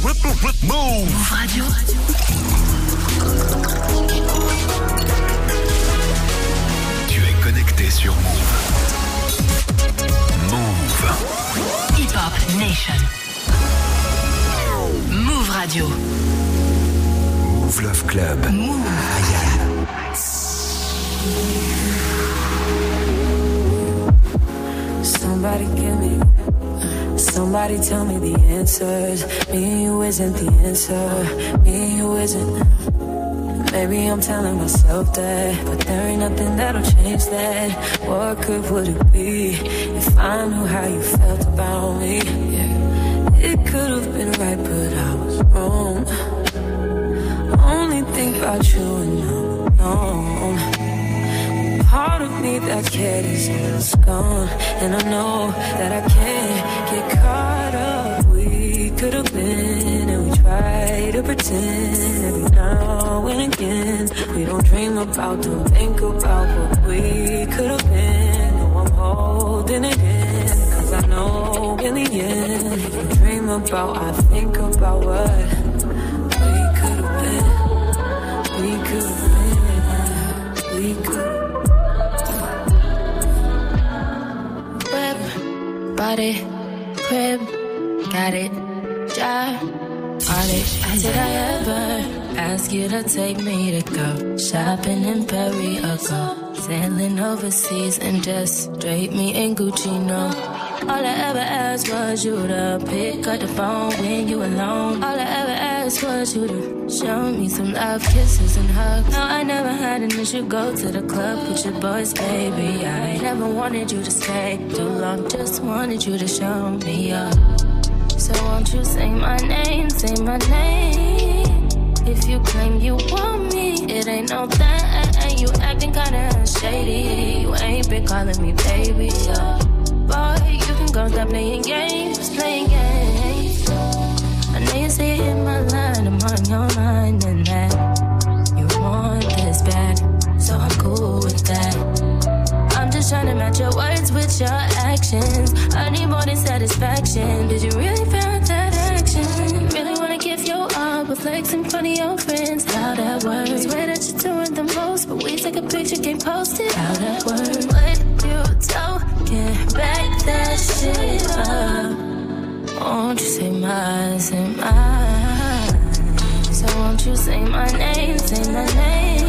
Move Radio. Tu es connecté sur Move. Move. Hip Hop Nation. Move Radio. Move Love Club. Move. Somebody give me, somebody tell me the answers. Me and you isn't the answer. Me and you isn't. Maybe I'm telling myself that, but there ain't nothing that'll change that. What good would it be if I knew how you felt about me? It could have been right, but I was wrong. Only think about you and I'm alone. That cared is gone, and I know that I can't get caught up. We could have been, and we try to pretend every now and again. We don't dream about, don't think about what we could have been. No, I'm holding it in, cause I know in the end, you dream about, I think about what Whip, it, crib, got it, job, on it. Did I ever ask you to take me to go shopping in Paris or go sailing overseas and just drape me in Gucci? No. All I ever asked was you to pick up the phone when you alone. All I ever asked was you to show me some love, kisses and hugs. No, I never had an issue. Go to the club with your boys, baby. I never wanted you to stay too long. Just wanted you to show me up. So won't you say my name, say my name? If you claim you want me, it ain't no. And you acting kinda shady. You ain't been calling me baby. Yeah. Boy, you can go stop playing games, playing games. I know you see it in my line, I'm on your mind, and that you want this back. So I'm cool with that. I'm just trying to match your words with your actions. I need more than satisfaction. Did you really feel that action? Really wanna give your all, but flex in front of your friends. How that works? Swear that you're doing the most, but we take a picture, can't post it. How that works? What you talking? Back that shit up. Won't you say mine, say mine? So won't you say my name, say my name?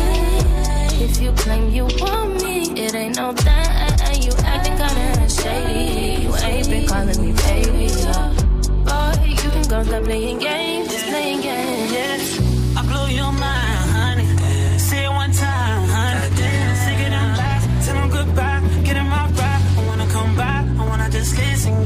If you claim you want me, it ain't no that. You acting kinda shady. You ain't been calling me baby. Boy, you can go stop playing games, playing games. I blow your mind, honey. Say it one time, honey. Sick of them lies, tell goodbye. Get in my ride, I wanna come back. I wanna just listen,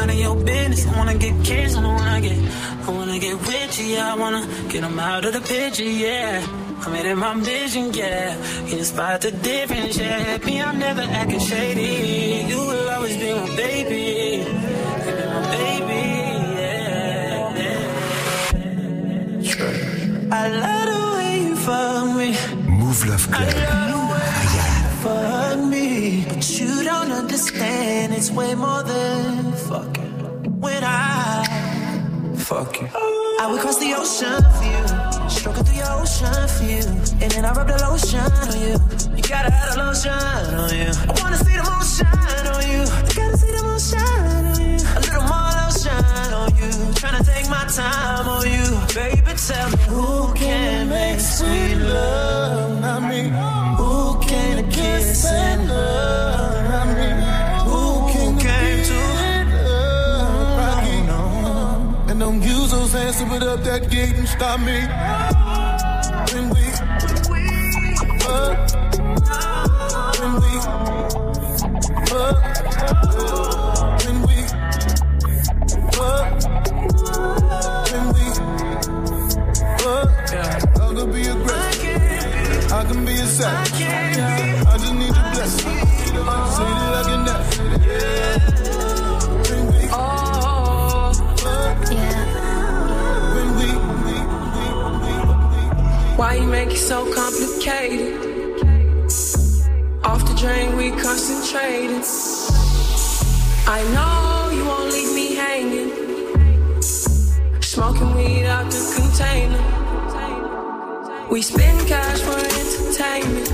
none of your business. I wanna get kids, I wanna get, I wanna get with you, yeah. I wanna get them out of the picture, yeah. I made it my vision, yeah. You spot the difference, yeah? Me, I'm never acting shady. You will always be my baby. You be my baby, yeah. yeah. I love the way you fuck me. Mouv' Love I love the way you fuck me. But you don't understand, it's way more than fucking. When I fuck you, I would cross the ocean for you. Stroke it through your ocean for you. And then I rub the lotion on you. You gotta have the lotion on you. I wanna see the moon shine on you. I gotta see the moon shine on you. A little more lotion on you. Tryna take my time on you. Baby, tell me who can make sweet love? I mean, who can kiss and love? Put up that gate and stop me. When we fuck, when we fuck, when we fuck, when we fuck. I could be aggressive, I can be a savage. I just need your blessing. Say that I can dance. When Why you make it so complicated? Off the drain, we concentrated. I know you won't leave me hanging. Smoking weed out the container. We spend cash for entertainment.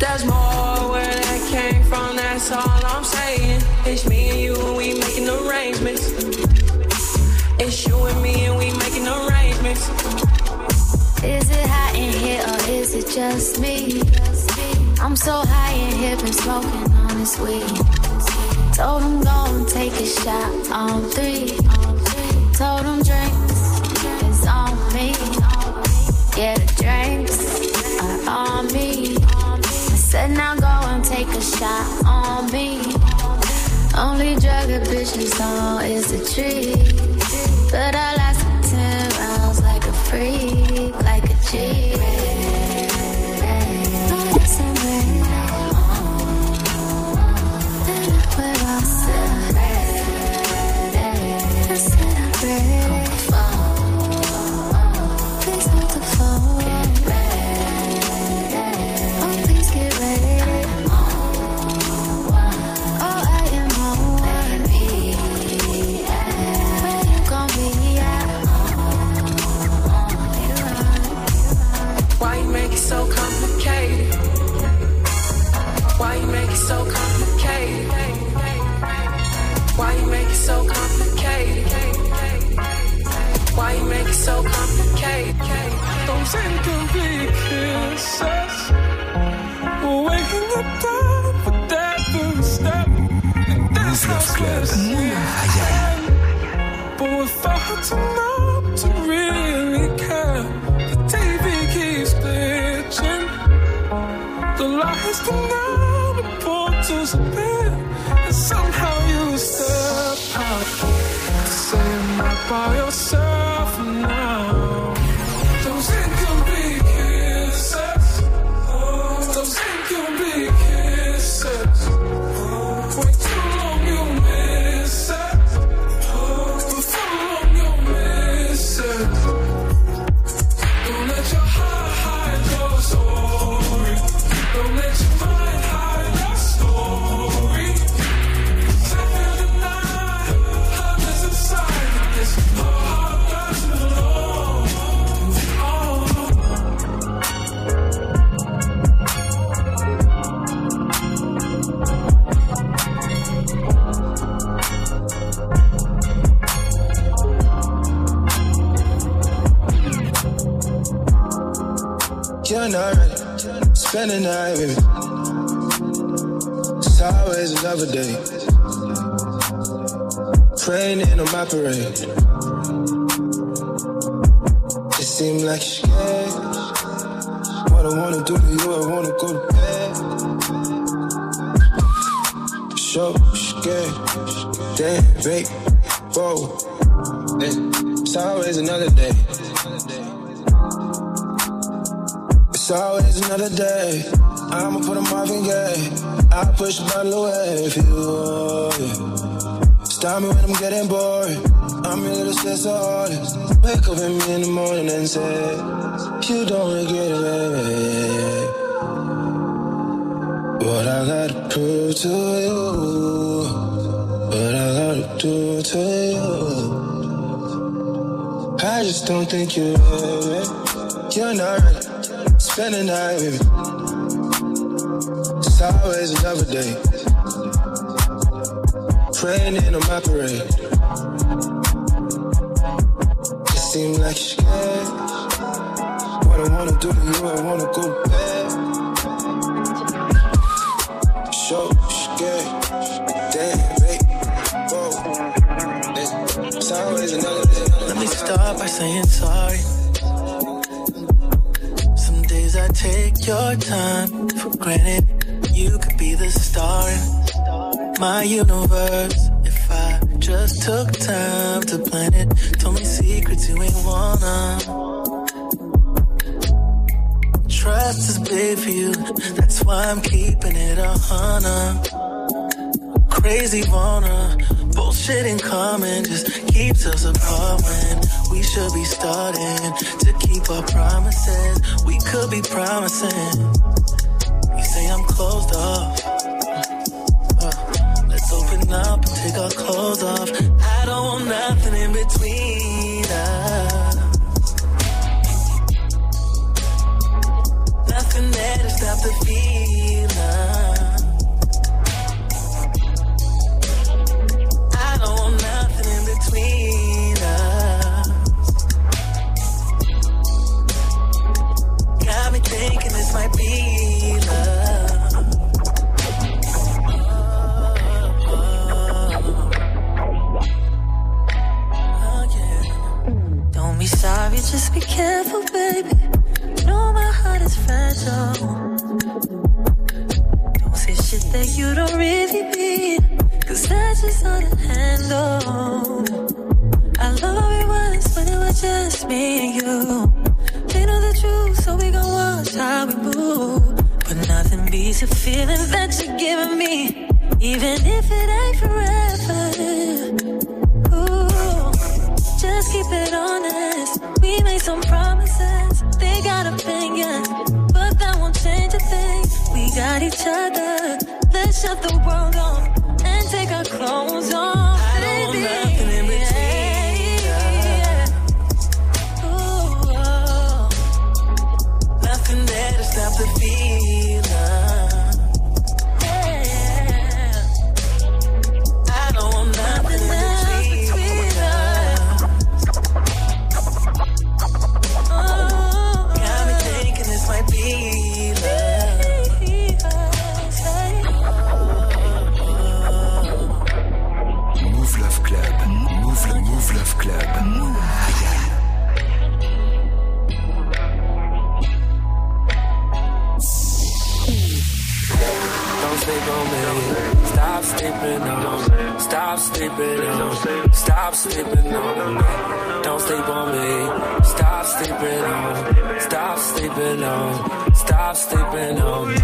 There's more where that came from, that's all I'm saying. It's me and you, and we making arrangements. It's you and me, and we making arrangements. Is it hot in here or is it just me? I'm so high in here, been smoking on this weed. Told him go and take a shot on three. Told him drinks is on me. Yeah, the drinks are on me. I said now go and take a shot on me. Only drug a bitch is on is a tree. But I lasted 10 rounds like a freak, like I'm My. It seems like you're scared. What I wanna do to you, I wanna go to bed. So scared. Damn, babe. Whoa. It's always another day. It's always another day. I'ma put a Marvin Gaye. I'll push the bottle away if you oh, want it. Stop me when I'm getting bored. I'm your little sister artist. Wake up in me in the morning and say, You don't regret it, baby. What I gotta prove to you. What I gotta do to you. I just don't think you're ready. You're not ready. Spend the night with me. It's always another day. Praying in on my parade. It seems like you're scared. What I wanna do to you, I wanna go bed. So scared. Damn, babe. Whoa. It's always another day. Let me start by saying sorry. Some days I take your time for granted. My universe. If I just took time to plan it, told me secrets you ain't wanna. Trust is big for you, that's why I'm keeping it a hundred crazy wanna bullshit in common just keeps us apart when we should be starting to keep our promises we could be promising Each other. Let's shut the world on and take our clothes off. Sleeping on. Stop sleeping on me. Don't sleep on me. Stop sleeping on. Stop sleeping on. Stop sleeping on me.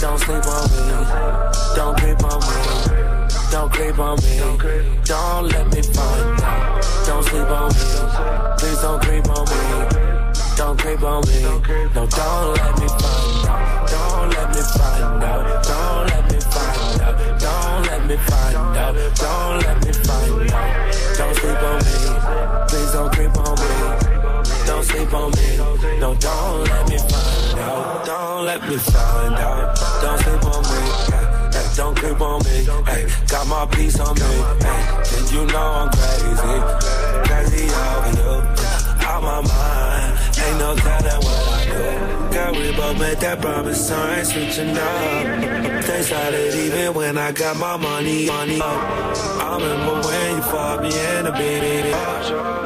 Don't sleep on me. Don't creep on me. Don't creep on me. Don't let me find out. Don't sleep on me. Please don't creep on me. Don't creep on me. No, don't let me find out. Don't let me find out. Don't let me find out. Don't let me find out. Don't sleep on me. Please don't creep on me. Don't sleep on me. No, don't let me find out. Don't let me find out. Don't sleep on me. Don't creep on me. Hey, got my piece on me. Hey, and you know I'm crazy. Crazy over you. Out my mind. Ain't no telling what I do. We both made that promise. I ain't switching up. They started even when I got my money, money up. I remember when you fought me in the beat.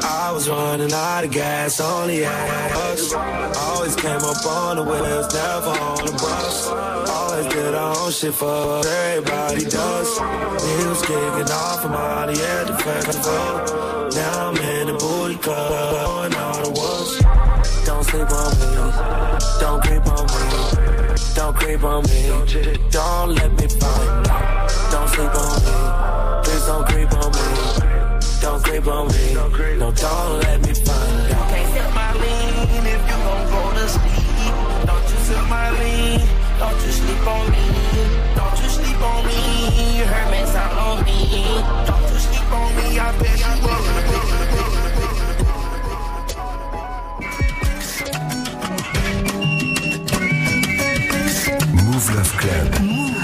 I was running out of gas, only had us. Always came up on the wheels, never on the bus. Always did our own shit for everybody does. We was kicking off from out at the festival. Now I'm in the booty club, going all the ones. Don't sleep on me, don't creep on me, don't let me find out. Don't sleep on me, please don't creep on me, don't creep on me, no, don't let me find out. Can't sip my lean if you gon' go to sleep. Don't you sip my lean. Don't you sleep on me. Don't you sleep on me. Hermes out on me. Don't you sleep on me. I bet you will. Mouv' Love Club.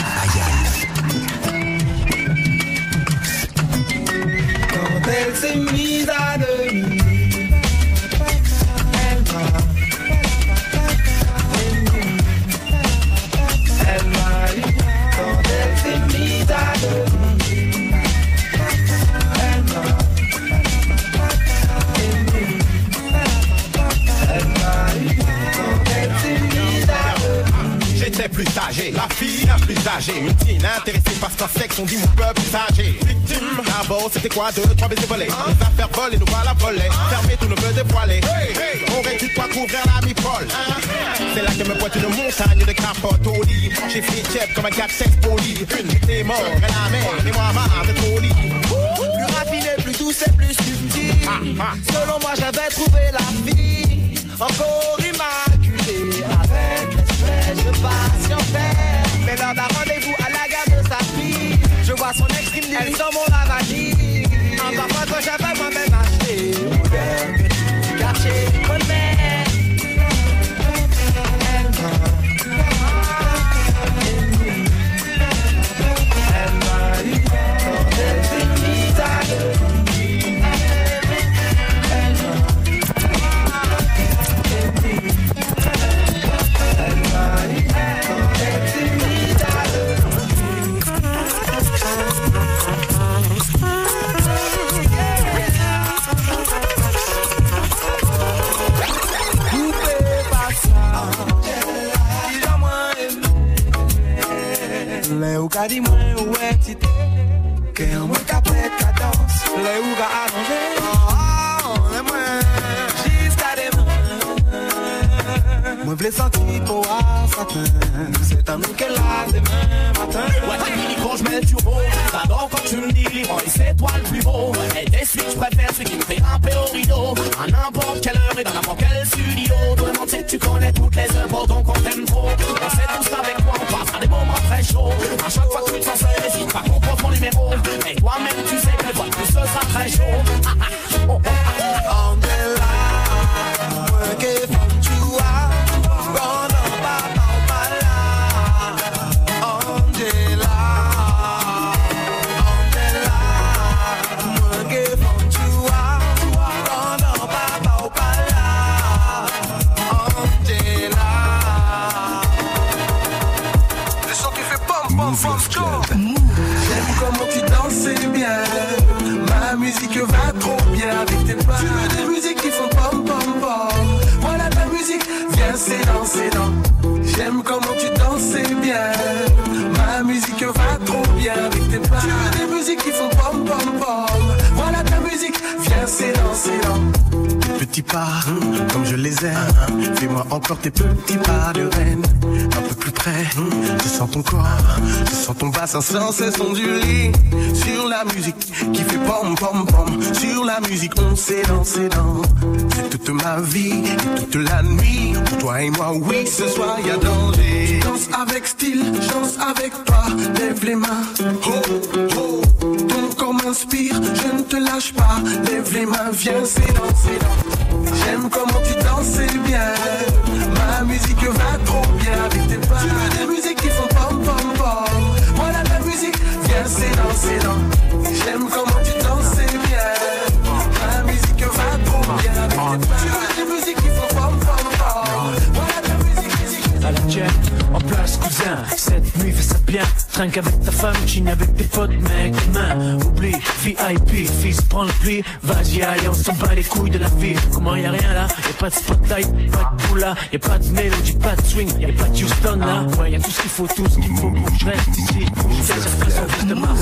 Plus la fille la plus âgée. Une teen intéressée par son sexe, on dit mon peuple plus âgé. Victime, d'abord c'était quoi? Deux, trois baisers volés. Les affaires volées, nous voilà volés. Fermé, tout ne peut dévoiler Aurais-tu de quoi couvrir la mi-folle. C'est là que me pointe une montagne de capotes au lit. J'ai fait chef comme un 4-6 poli. Une t'es mort, et la mer, et moi marre de trop lit. Plus raffiné, plus douce et plus subtil. Selon moi, j'avais trouvé la vie encore immaculée. Avec l'espèce de passion sans cesse onduler. Vas-y, allez, on s'en bat les couilles de la vie. Comment y a rien là, y'a pas de spotlight, pas de boula Y'a pas de mélodie, pas de swing, y'a pas de Houston là. Ouais, y'a tout ce qu'il faut, tout ce qu'il faut je reste ici. C'est la façon plus de Mars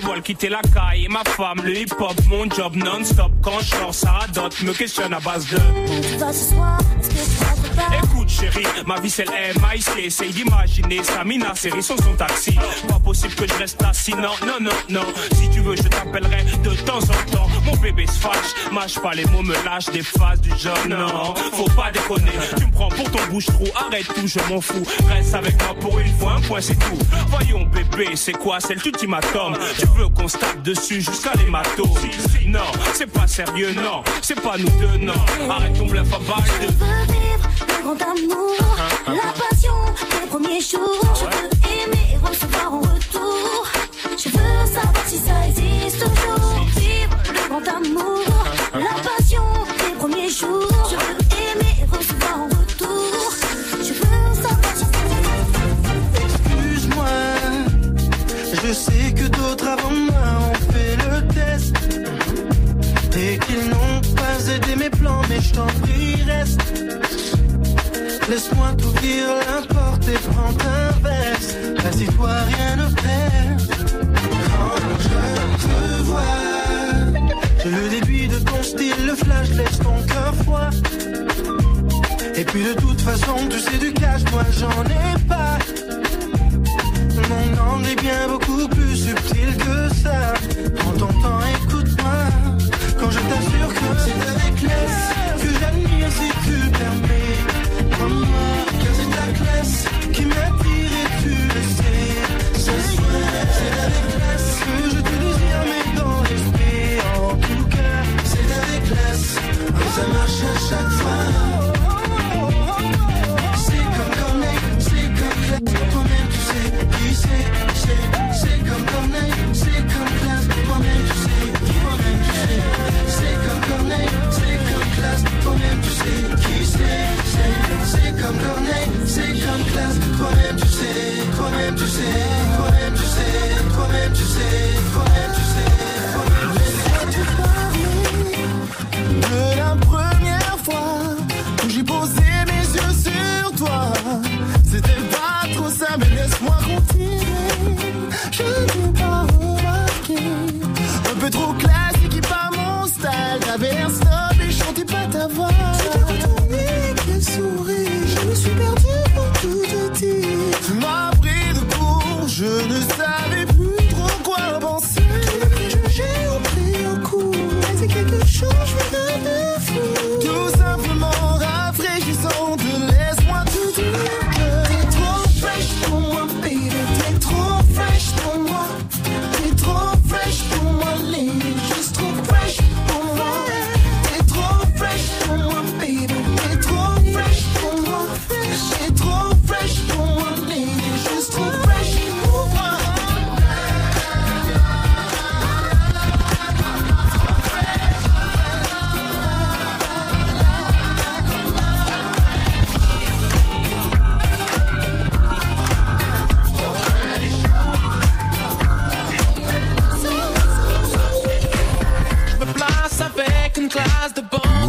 voiles, quitter la caille. Et ma femme, le hip hop, mon job non-stop. Quand je sors, ça radote, me questionne à base de. Écoute chérie, ma vie c'est le MIC Essaye d'imaginer Samina série sur son taxi Pas possible que je reste assis, non, non, non, non Si tu veux je t'appellerai de temps en temps Mon bébé se fâche, mâche pas les mots, me lâche des phases du genre Non, faut pas déconner, tu me prends pour ton bouche-trou Arrête tout, je m'en fous, reste avec moi pour une fois, un point c'est tout. Voyons bébé, c'est quoi, c'est l'ultimatum Tu veux qu'on se tape dessus jusqu'à l'hématome. Non, c'est pas sérieux, non, c'est pas nous deux, non. Arrête ton bluff à balle de... Je veux vivre le grand amour, la passion des premiers jours. Je veux aimer et recevoir en retour. Je veux savoir si ça. Vivre le grand amour, la passion des premiers jours. Je veux aimer recevoir en retour. Je veux savoir Excuse-moi, je sais que d'autres avant moi ont fait le test et qu'ils n'ont pas aidé mes plans, mais je t'en prie reste. Laisse-moi t'ouvrir la porte et prends ta veste. Assis-toi, rien Et puis de toute façon, tu sais du cash, moi j'en ai pas. Mon angle est bien beaucoup plus subtil que sin.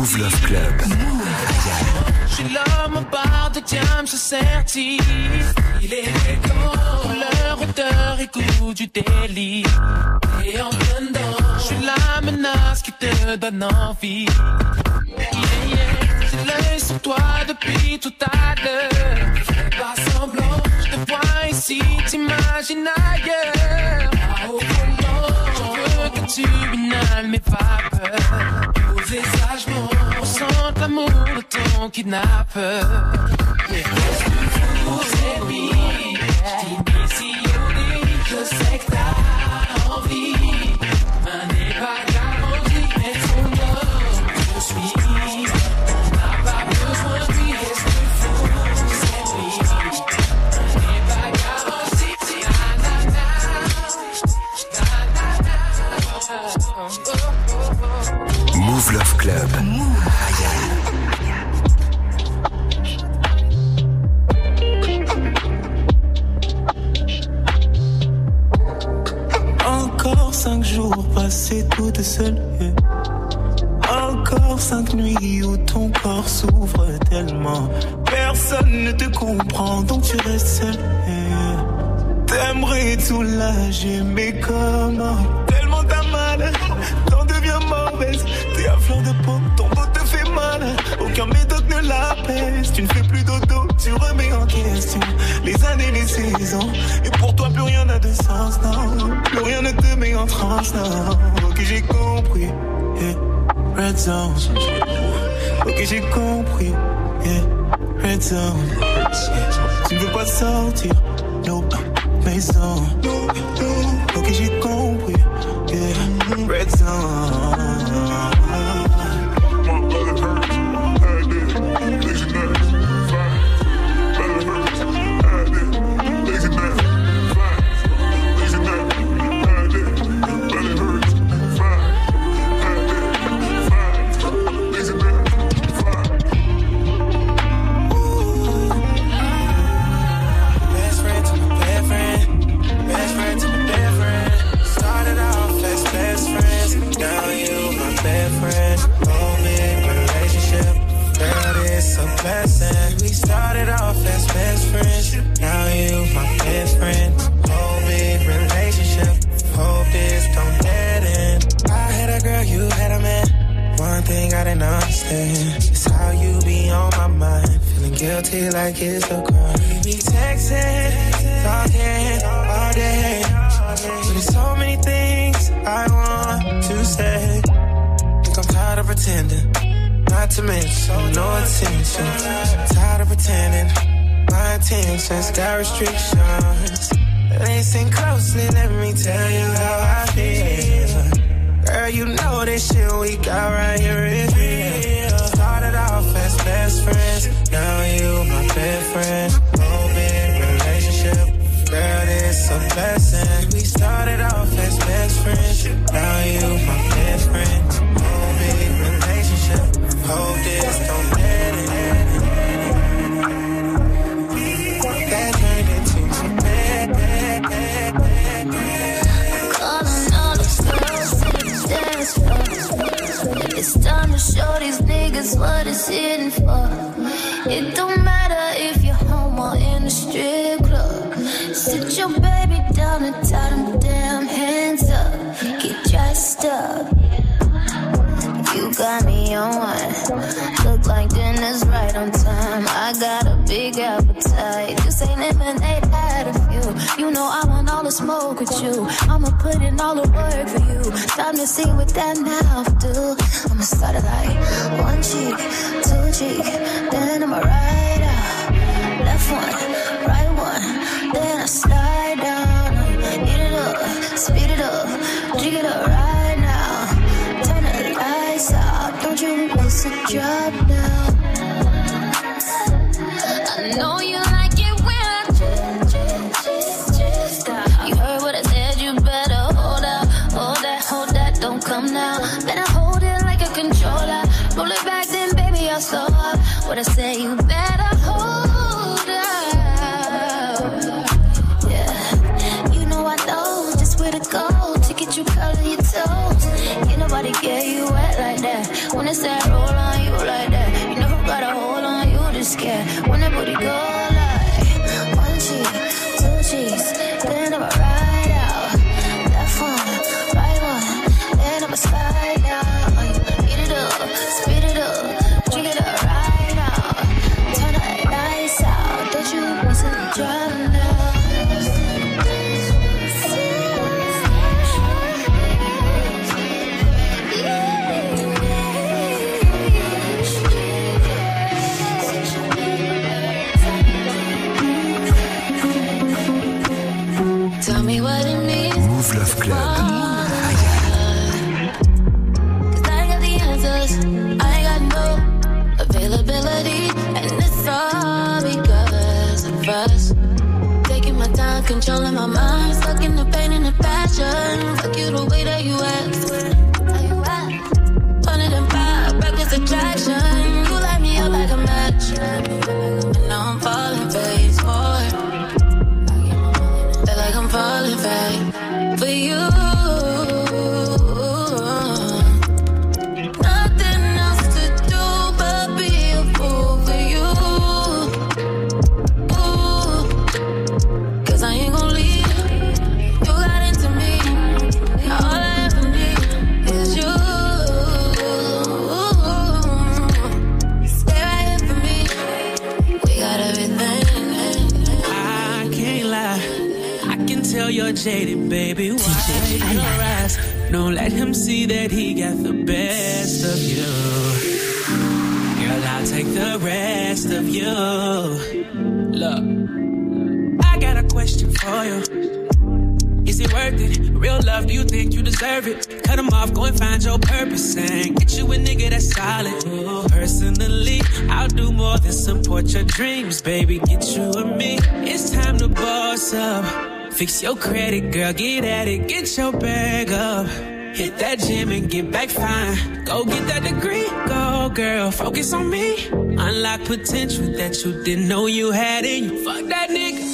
Move Love Club. Je suis l'homme au bar de diam, je certifie. Il est couleur, odeur et goût du délit. Et en dedans, je suis la menace qui te donne envie. Yeah, yeah. J'ai l'œil sur toi depuis tout à l'heure. Pas semblant, je te vois ici, t'imagines ailleurs. Au je veux que tu inhales mes vapeurs danser sagement. On sent l'amour ton kidnappeur. Love Club. Encore cinq jours passés toute seule. Encore cinq nuits où ton corps s'ouvre tellement. Personne ne te comprend, donc tu restes seul. T'aimerais tout lâcher, mais comment de peau, ton peau te fait mal. Aucun médoc ne l'apaise. Tu ne fais plus dodo, tu remets en question les années, les saisons. Et pour toi, plus rien n'a de sens, non. Plus rien ne te met en transe, non. Ok, j'ai compris. yeah. Red zone. Ok, j'ai compris. yeah. Red zone. Tu ne veux pas sortir. Nope. Maison. Ok, j'ai compris. Yeah. Red zone. Guilty like it's a crime. We be texting, talking all day. There's so many things I want to say. Think I'm tired of pretending. Not to mention, no attention. Tired of pretending. My intentions got restrictions. Listen closely, let me tell you how I feel. Girl, you know this shit we got right here is real. Best friends, now you my best friend. Big relationship, girl, it's a blessing. We started off as best friends, now you my best friend. Big relationship, hope this don't niggas what it's hitting for. It don't matter if you're home or in the strip club. Sit your baby down and tie them damn hands up. Get dressed up. You got me on one. Look like dinner's right on time. I got a big appetite. This ain't lemonade out of you. You know I want all the smoke with you. I'ma put in all the work for you. Time to see what that mouth do. I'ma start it like one cheek, two cheek, then I'ma ride out. Left one, right one, then I slide down. Eat it up, speed it up, drink it up right now. Turn the lights out, don't you miss a drop What I say, you see that he got the best of you. Girl, I'll take the rest of you. Look, I got a question for you. Is it worth it? Real love, do you think you deserve it? Cut him off, go and find your purpose and get you a nigga that's solid. Personally, I'll do more than support your dreams, baby. Get you and me. It's time to boss up. Fix your credit, girl, get at it, get your bag up. Hit that gym and get back fine. Go get that degree, go girl, focus on me. Unlock potential that you didn't know you had in you. Fuck that nigga,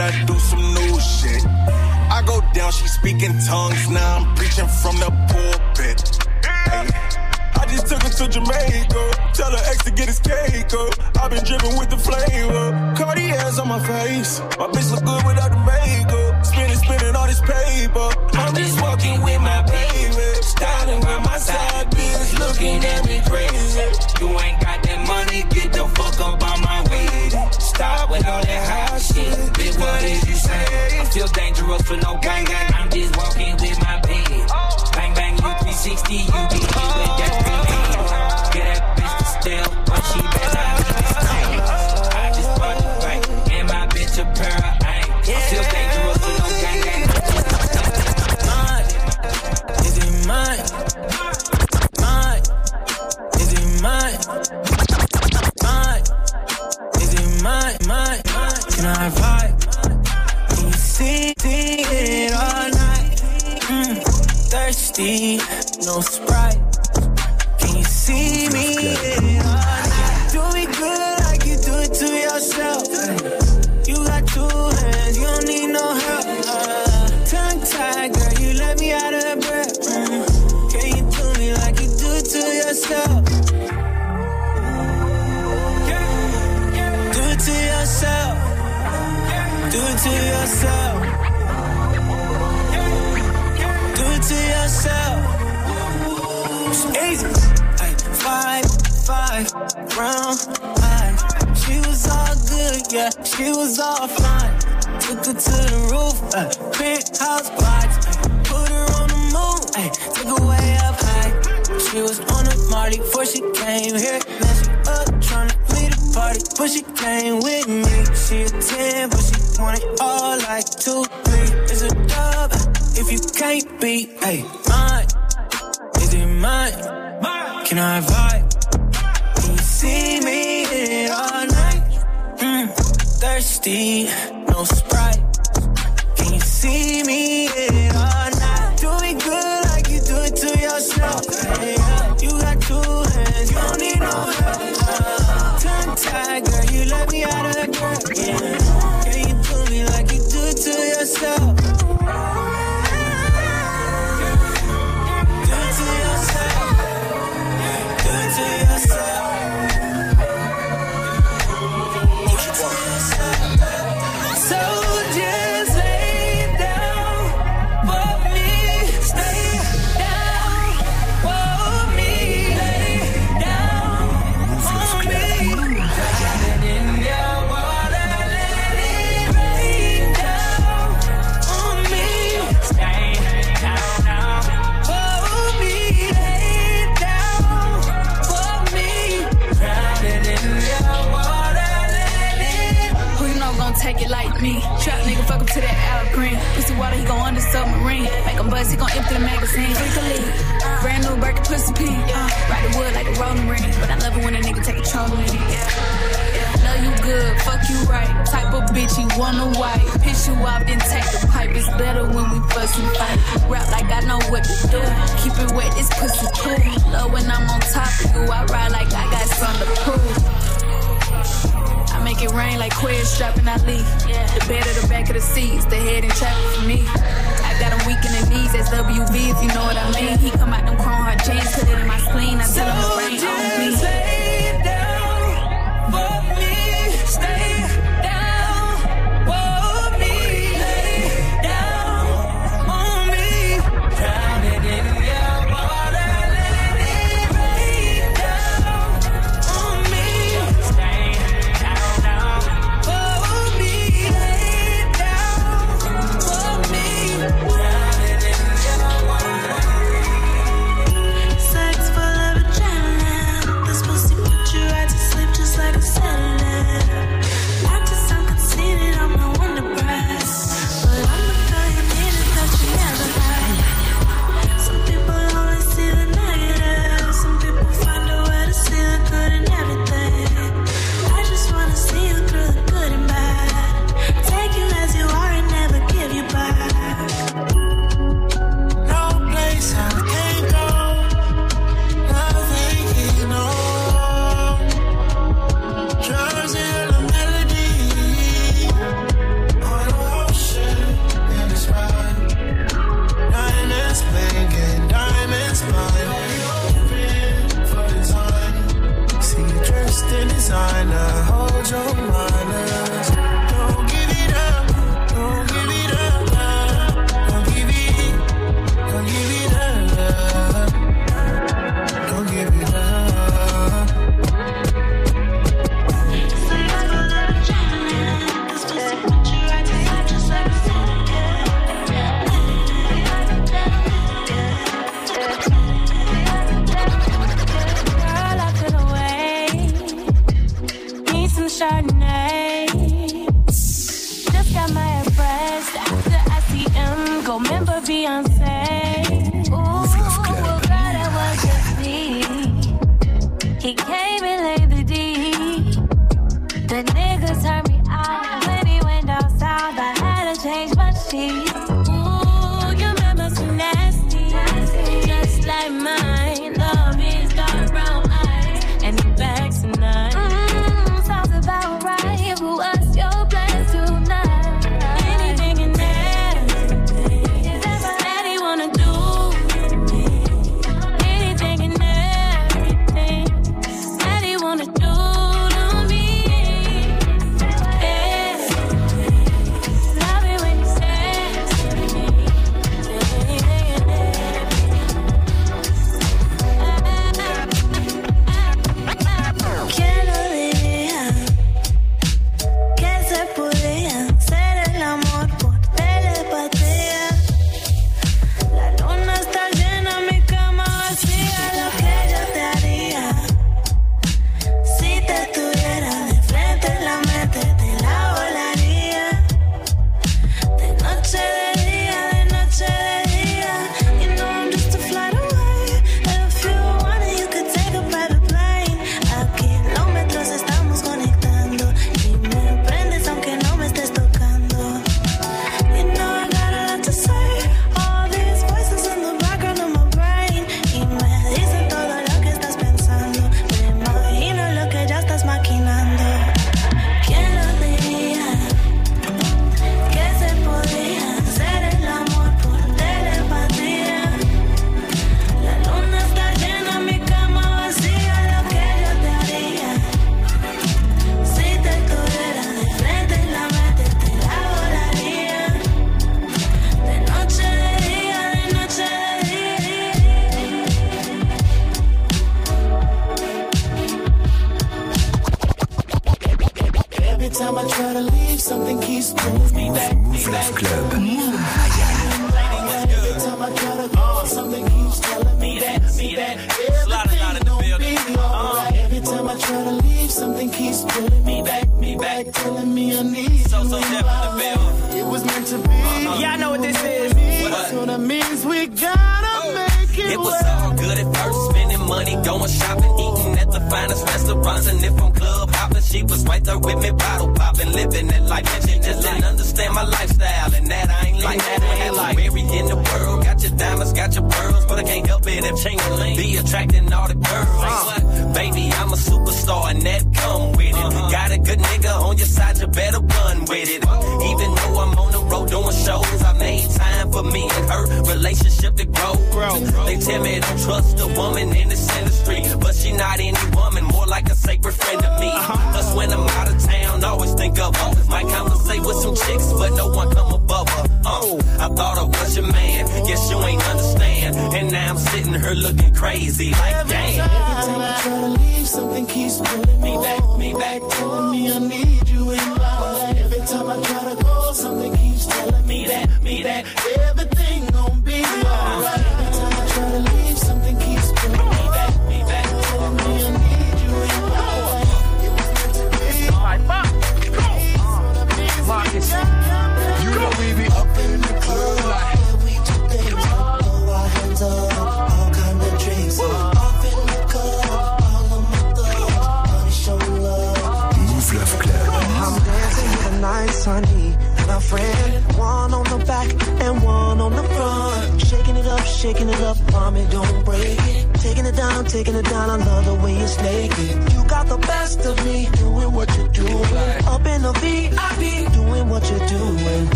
I do some new shit. I go down, she speaking tongues. Now I'm preaching from the pulpit. I just took her to Jamaica. Tell her ex to get his cake up. i been dripping with the flavor. Cartier's on my face. My bitch look good without the makeup spinning, spinning all this paper. I'm just walking with my baby. Styling by my side, bitch looking at me crazy. You ain't got that money, get the fuck up on my. Stop with all that high shit. Bitch, what is you say? I'm still dangerous for no gang. I'm just walking with my baby. Bang bang, you 360, you be with that thirsty, no sprite. life round mine. She was all good, yeah, she was all fine. Took her to the roof, uh, penthouse vibes. Uh, put her on the moon, ay, took her way up high. She was on a Marley before she came here. Messed up trying to lead a party, but she came with me. She a 10, but she wanted all like two, three. It's a dub uh, if you can't beat, ay, mine. Is it mine? Can I vibe? see me in all night. Mm, thirsty, no sprite. Can you see me in all night? Do me good like you do it to yourself.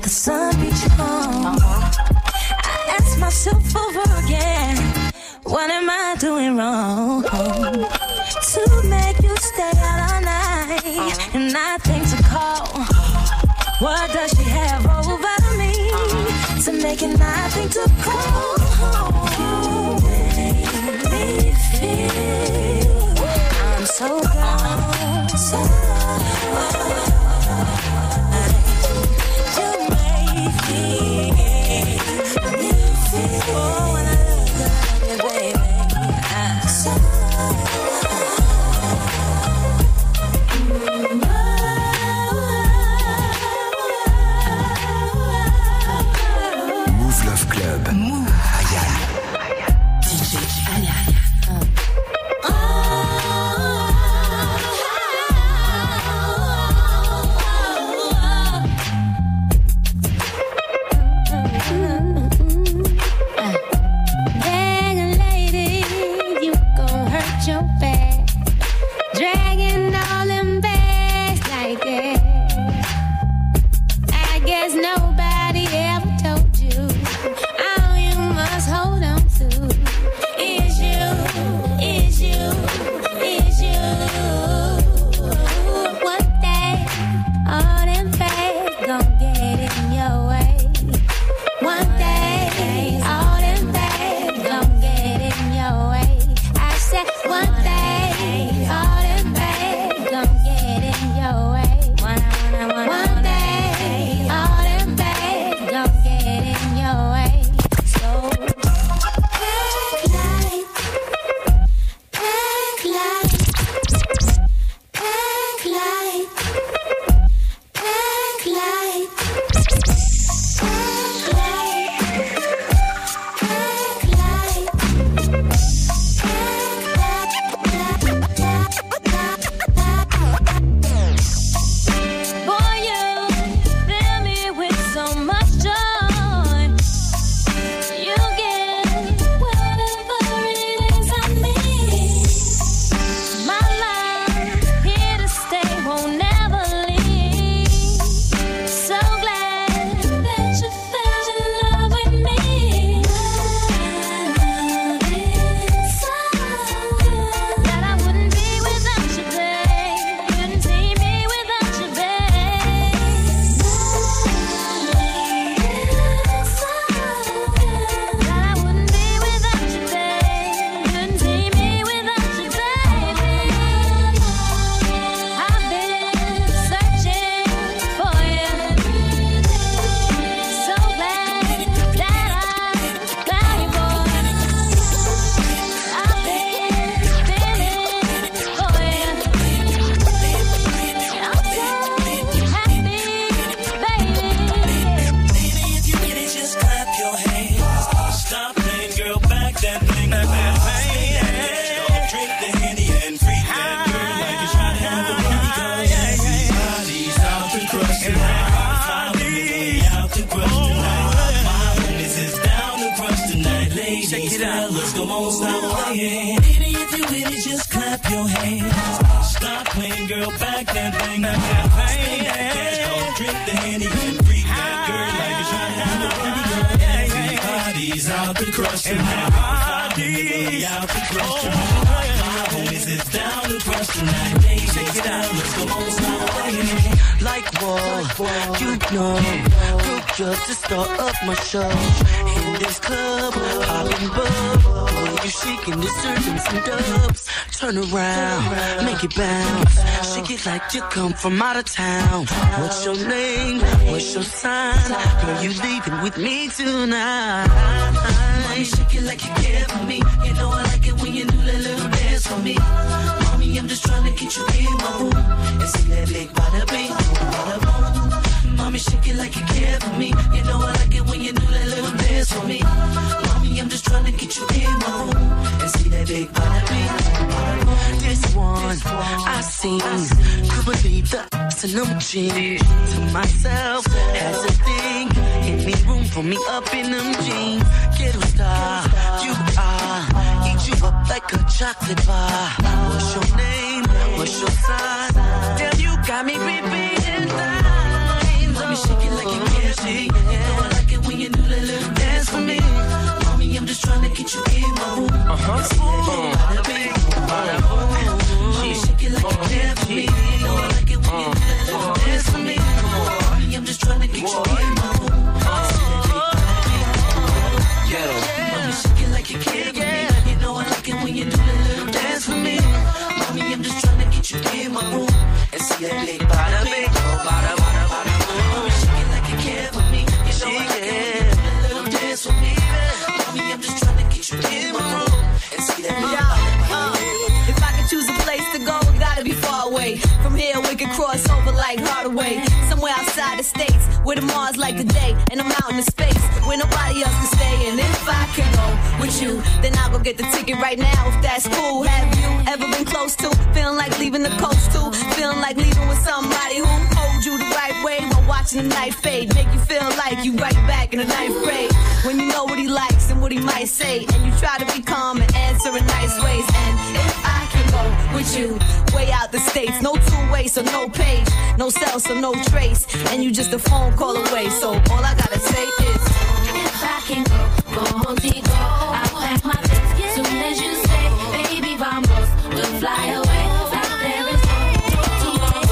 The sun come from out of town. What's your name? What's your sign? Girl, you leaving with me tonight. Mommy, shake it like you care for me. You know I like it when you do that little dance for me. Mommy, I'm just trying to get you in my room and see that big bada bing, bada boom. Mommy, shake it like you care for me. Jeans. To myself, has a thing. Any room for me up in them jeans? Get a star, you are. Eat you up like a chocolate bar. What's your name? What's your sign? Damn, you got me repeating lines. Mommy, shake it like you for me. You know I like it when you do that little dance for me. Mommy, I'm just trying to get you in my room. Uh-huh. See you, then I'll go get the ticket right now. If that's cool, have you ever been close to feeling like leaving the coast too? Feeling like leaving with somebody who hold you the right way while watching the night fade, make you feel like you right back in the ninth grade when you know what he likes and what he might say, and you try to be calm and answer in nice ways. And if I can go with you, way out the states, no two ways, so no page, no cell, so no trace, and you just a phone call away. So all I gotta say is, I can go, go contigo. I'll pack my things soon as you say, baby, vamos, we'll fly away. Like there is no tomorrow.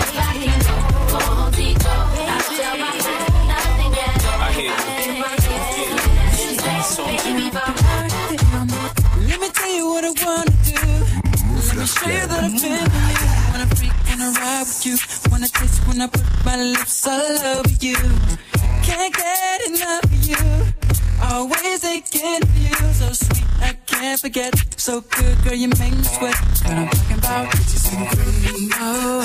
If I can go, go contigo. I'll tell my friends nothing at all. I hear you. Pack my things soon as you say, baby, vamos. Let me tell you what I wanna do. Let me show you that I feel believe. Wanna freak, wanna ride with you. Wanna taste when I put my lips all over you. Can't get enough of you. Always thinking of you. So sweet, I can't forget. So good, girl, you make me sweat. What I'm talking about. Oh,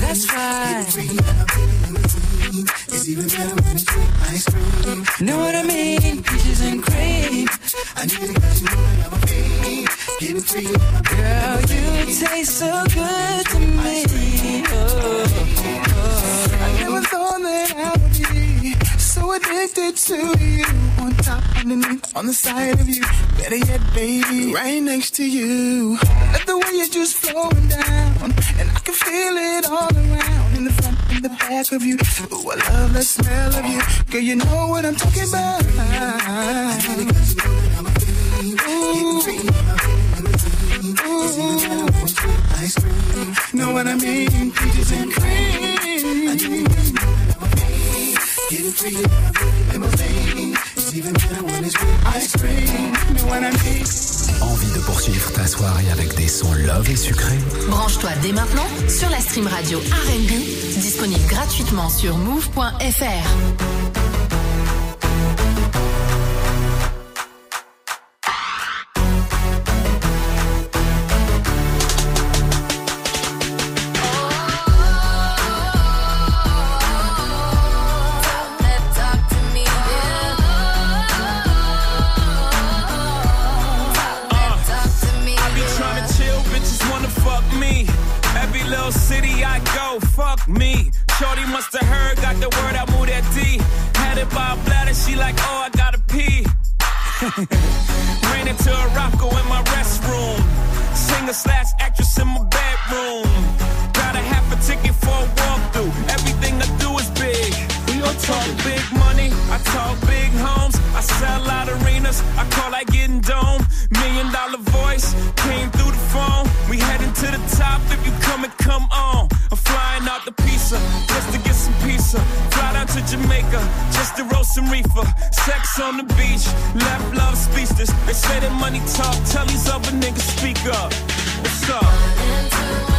that's right. It's even better when it's with ice cream. Know what I mean? Peaches and cream. I need it cause you know that I'm a fiend. Getting free. Girl, you taste so good to me. Oh, oh. I never thought that I would be so addicted to you. On top, underneath, on the side of you. Better yet, baby, right next to you. Let the way you're just flowing down, and I can feel it all around. In the front, in the back of you. Ooh, I love the smell of you. Girl, you know what I'm talking about. Ice cream. Know what I mean? Peaches and cream. Getting free. In my vein. It's even better when it's with ice cream. Know what I mean? Envie de poursuivre ta soirée avec des sons love et sucrés? Branche-toi dès maintenant sur la stream radio R&B, disponible gratuitement sur move.fr. fuck me. Shorty must have heard, got the word, I moved that D. Had it by a bladder, she like, oh, I gotta pee. Ran into a rocko in my restroom. Singer slash actress in my bedroom. Got a half a ticket for a walkthrough. Everything I do is big. We all talk big money, I talk big homes. I sell out arenas, I call like getting dome. Million dollar voice came through the phone. We heading to the top if you come and come on pizza, just to get some pizza. Fly out to Jamaica, just to roast some reefer. Sex on the beach, left love speechless. They say that money talk, tell these other niggas speak up. What's up?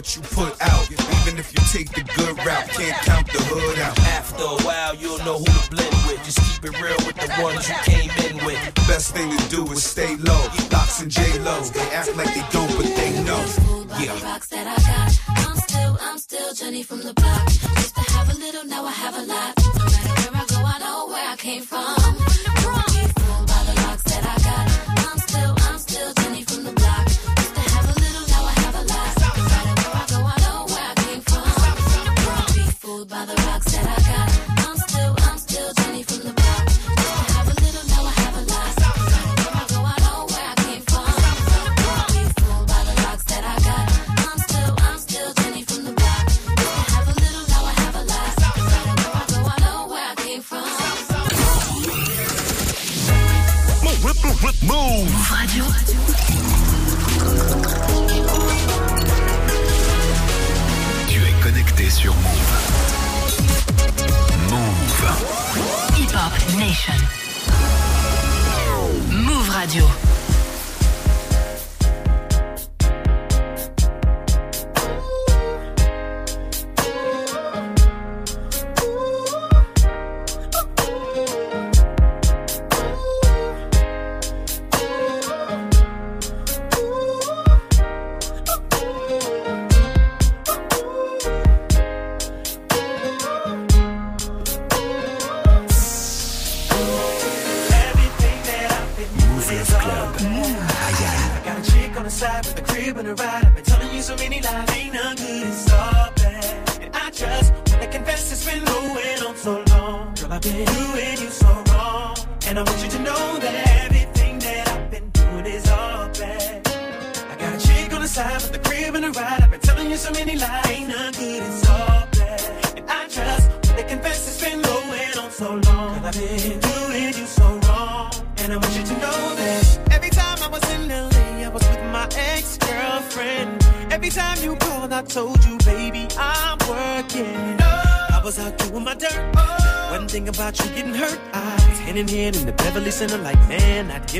what you put out. Even if you take the good route, can't count the hood out. After a while, you'll know who to blend with. Just keep it real with the ones you came in with. Best thing to do is stay low. Lox and J Lo, they act like they don't, but they know. Yeah. I'm still, I'm still Jenny from the block. Used to have a little, now I have a lot.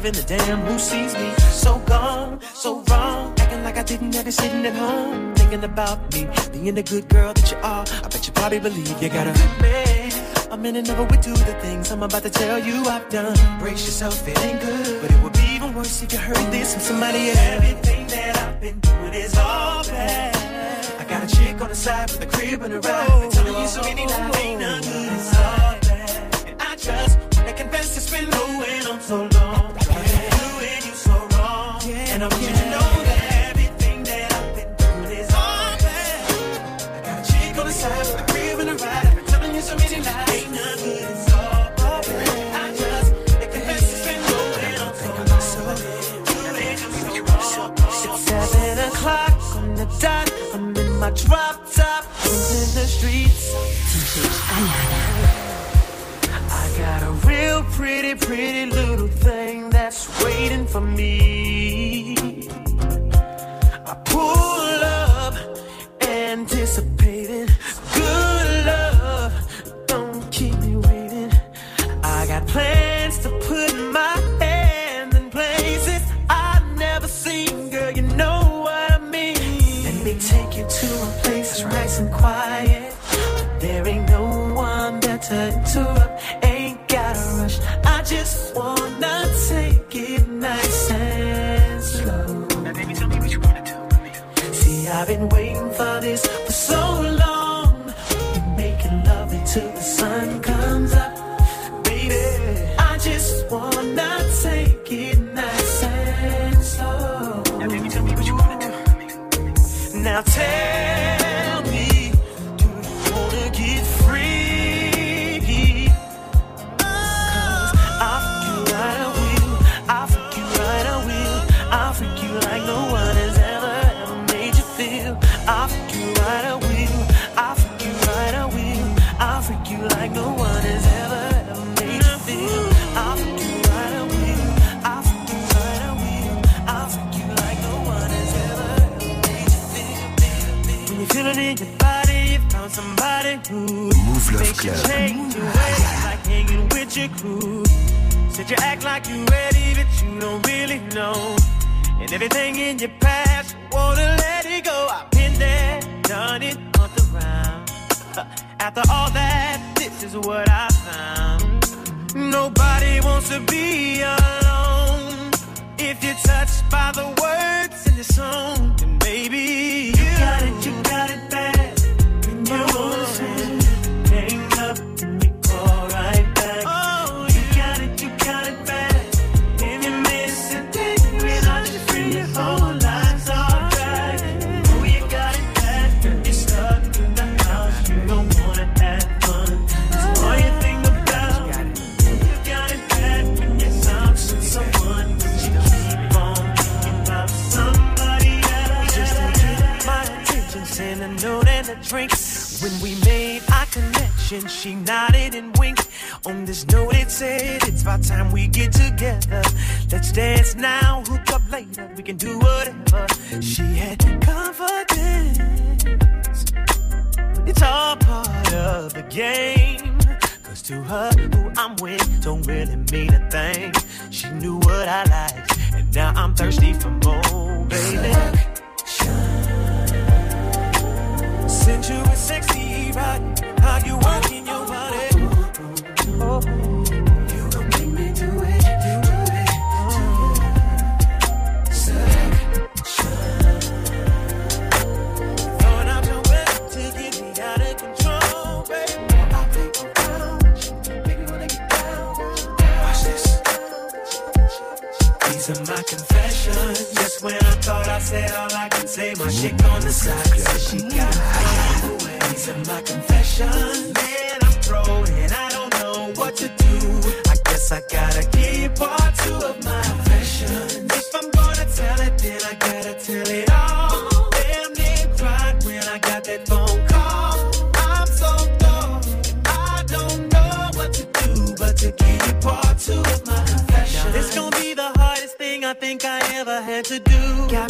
giving a damn who sees me. So gone, so wrong, acting like I didn't ever sitting at home, thinking about me, being the good girl that you are. I bet you probably believe you got a good man. I'm in another with two the things I'm about to tell you I've done. Brace yourself, it ain't good, but it would be even worse if you heard this from somebody else. Everything that I've been doing is all bad. I got a chick on the side with a crib and a ride. Been telling you so many lies, ain't no good. It's all bad, and I just wanna confess it's been low and I'm so long. club. Like hanging with your crew. Said you act like you ready, but you don't really know. And everything in your past, you wanna let it go. I've been there, done it, on the round. After all that, this is what I found. Nobody wants to be alone. If you're touched by the words in the song, then maybe you, you got it she nodded and winked. On this note, it said, It's about time we get together. Let's dance now, hook up later. We can do whatever. She had confidence. It's all part of the game. Cause to her, who I'm with don't really mean a thing. She knew what I liked, and now I'm thirsty for more, baby. Sensuous, sexy, right? How you working your body? You gon' make me do it, do it. Throwing out your way to get me out of control, baby. I think around, make me wanna get down. Watch this. These are my confessions. Just when I thought I said all I can say, my chick on the side said she got. These are my confessions. Man, I'm thrown and I don't know what to do. I guess I gotta give part two of my confession. If I'm gonna tell it, then I gotta tell it all. Damn, they cried when I got that phone call. I'm so dumb. I don't know what to do, but to you part two of my confession. Now, this gonna be the hardest thing I think I ever had to do. Got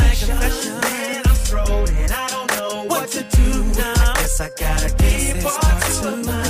confessions. Man, I'm thrown and I don't know what to do now. I guess I gotta keep part two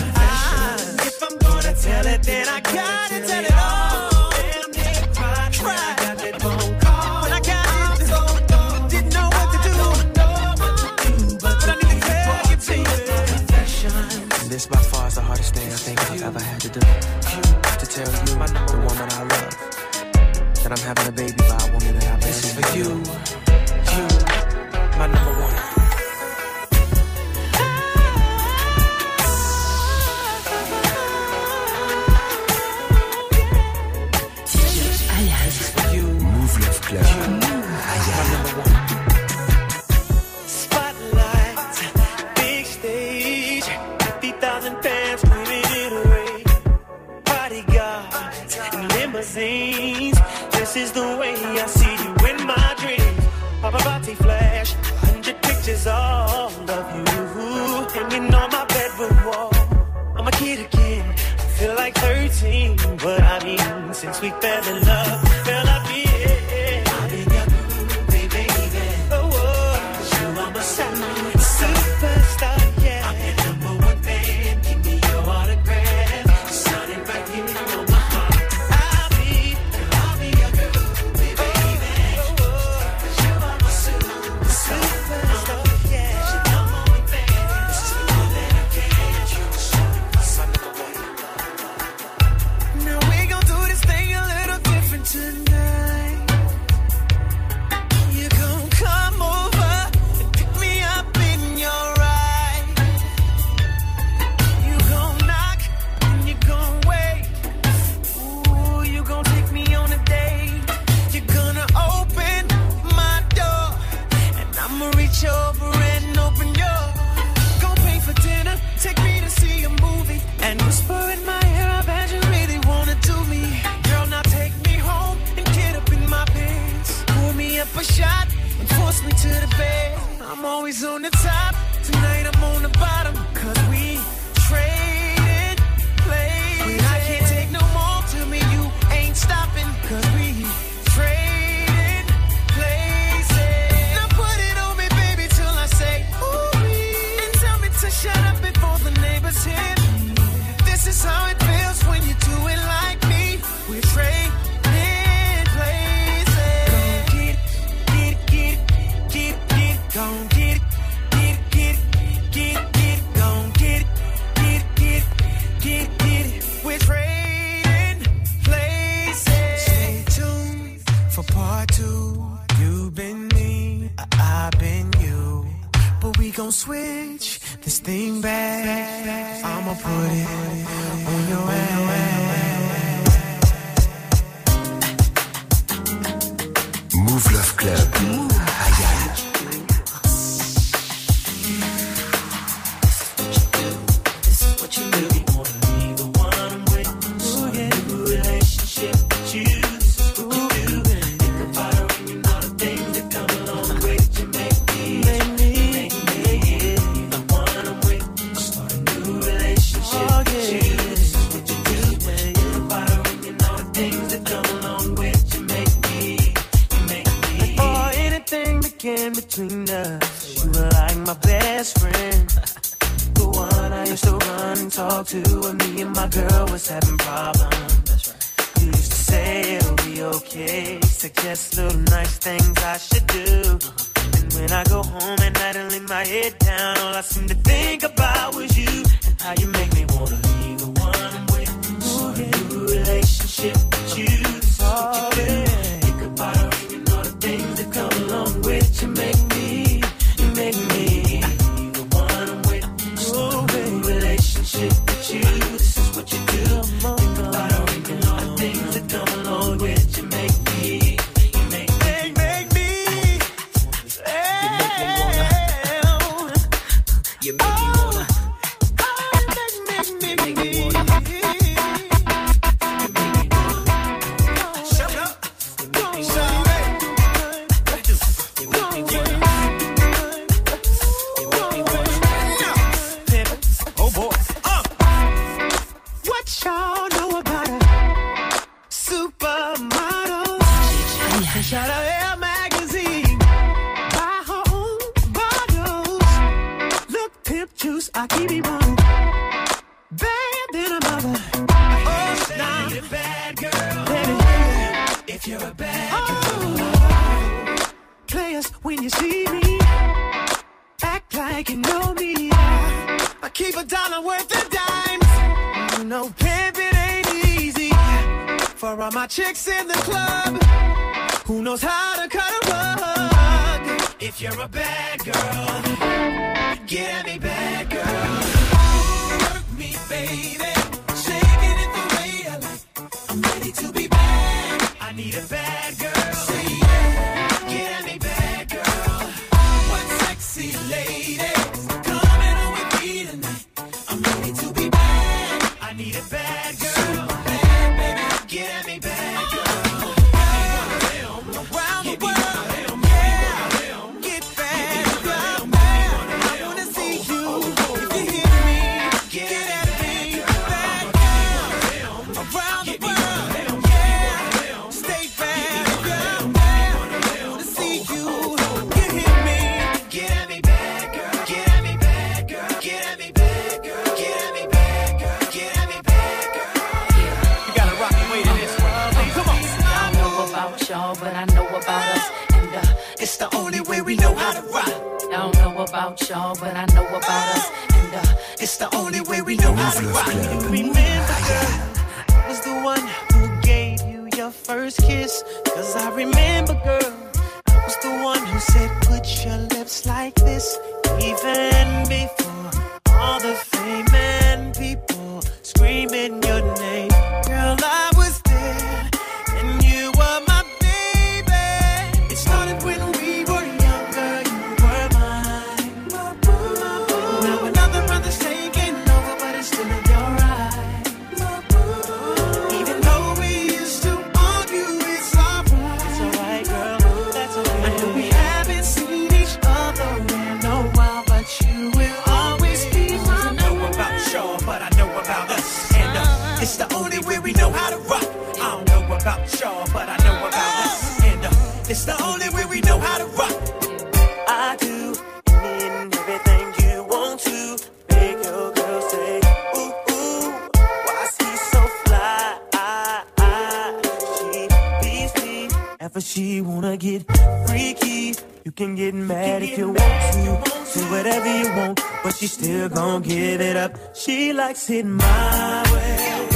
can get mad if you want to. Do whatever you want, but she still gon' give it up. She likes it my way.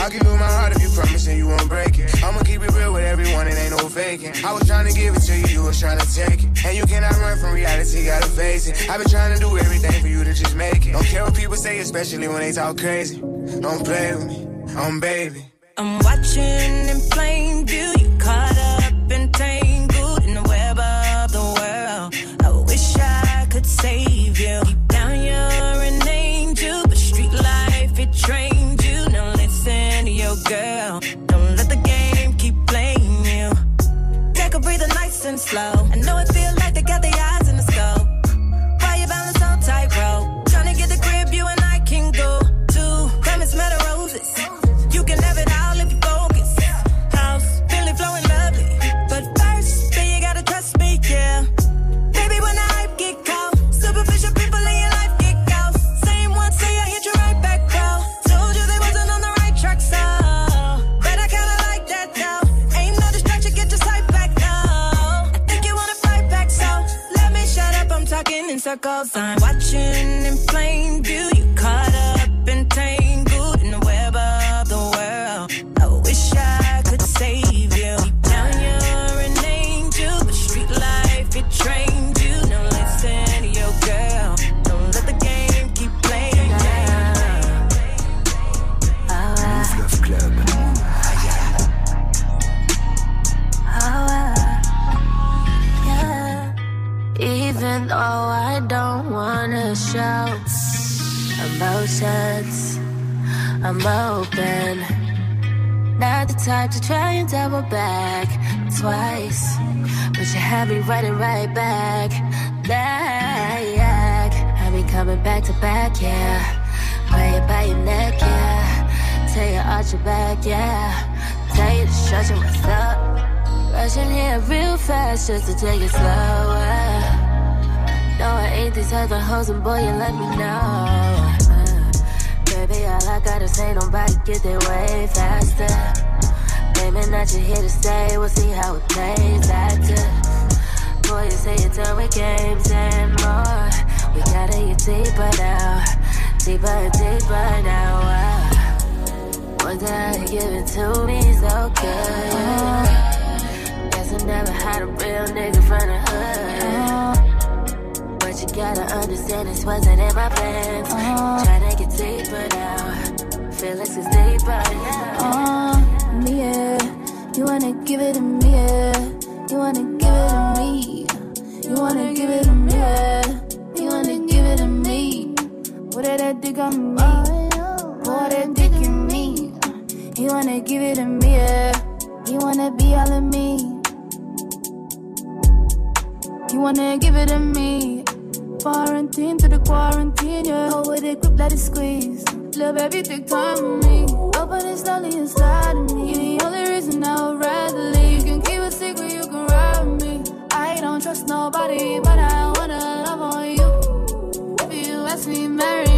I'll give you my heart if you promise and you won't break it. I'ma keep it real with everyone, it ain't no faking. I was trying to give it to you, you was trying to take it. And you cannot run from reality, gotta face it. I've been trying to do everything for you to just make it. Don't care what people say, especially when they talk crazy. Don't play with me, I'm baby. I'm watching in plain view you good. Guess I never had a real nigga from the hood. But you gotta understand this wasn't in my plans. Tryna get deeper now. Feelings is deeper now. Me, yeah. You wanna give it to me, yeah. You wanna give it to me. You wanna give it to me, yeah. You wanna give it to me. What did that dick on me? What that you wanna give it to me, yeah. You wanna be all of me. You wanna give it to me. Quarantine to the quarantine, yeah. Hold with a grip, let it squeeze. Little baby, take time with me. Open it slowly inside of me. You're the only reason I would rather leave. You can keep a secret, you can rob me. I don't trust nobody, but I wanna love on you. If you ask me, marry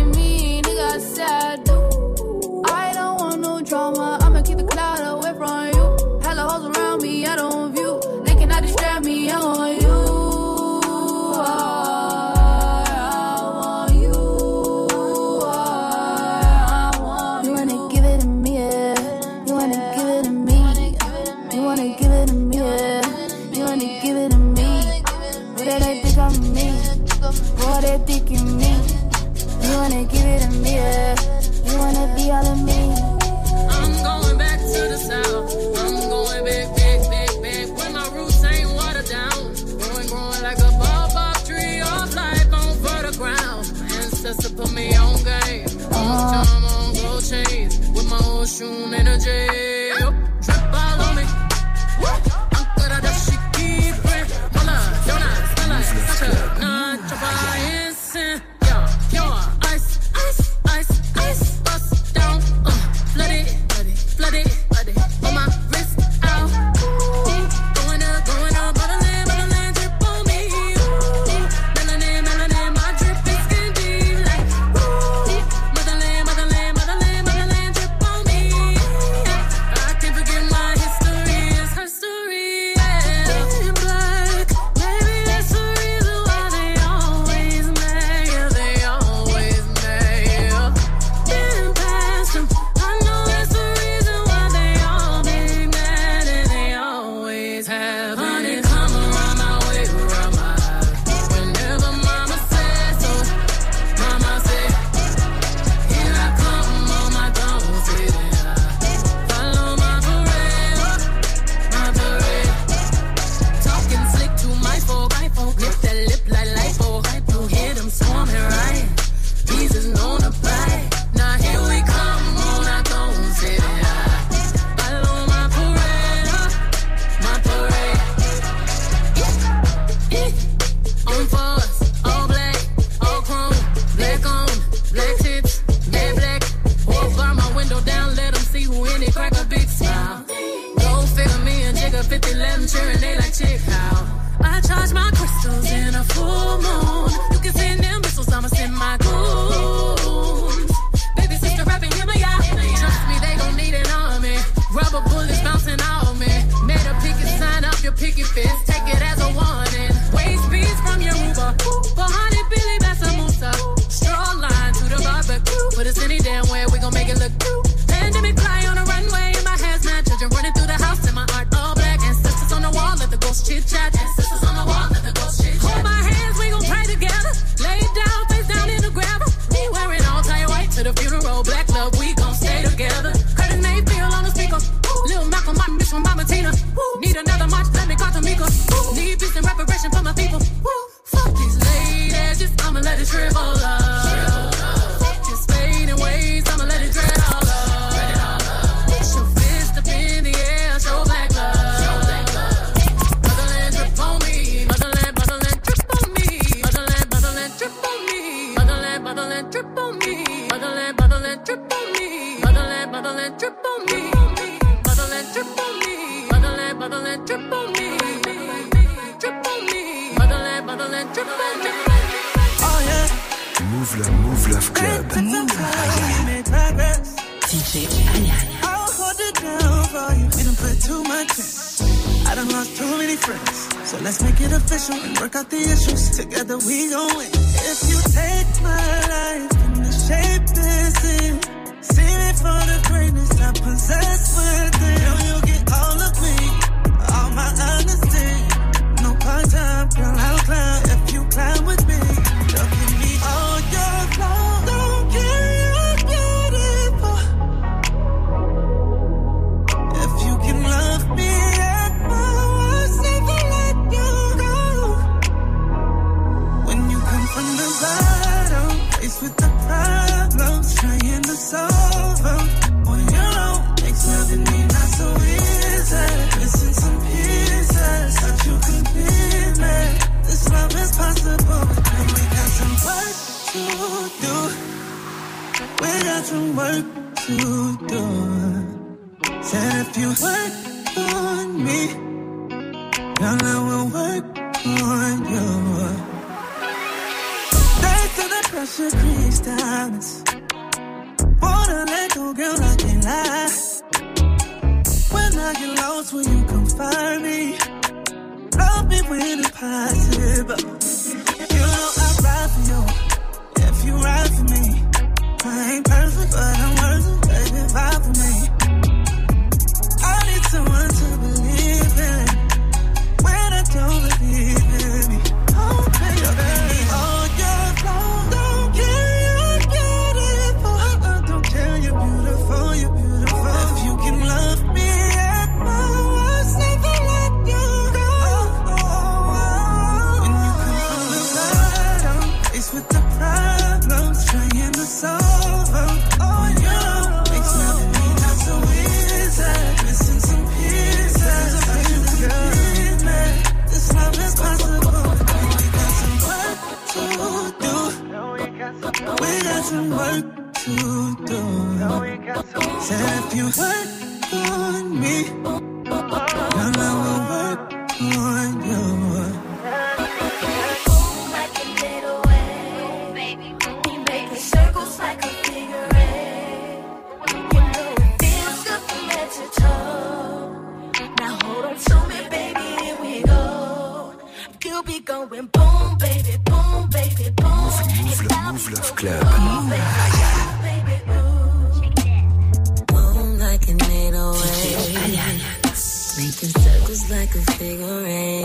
Making circles like a figure eight.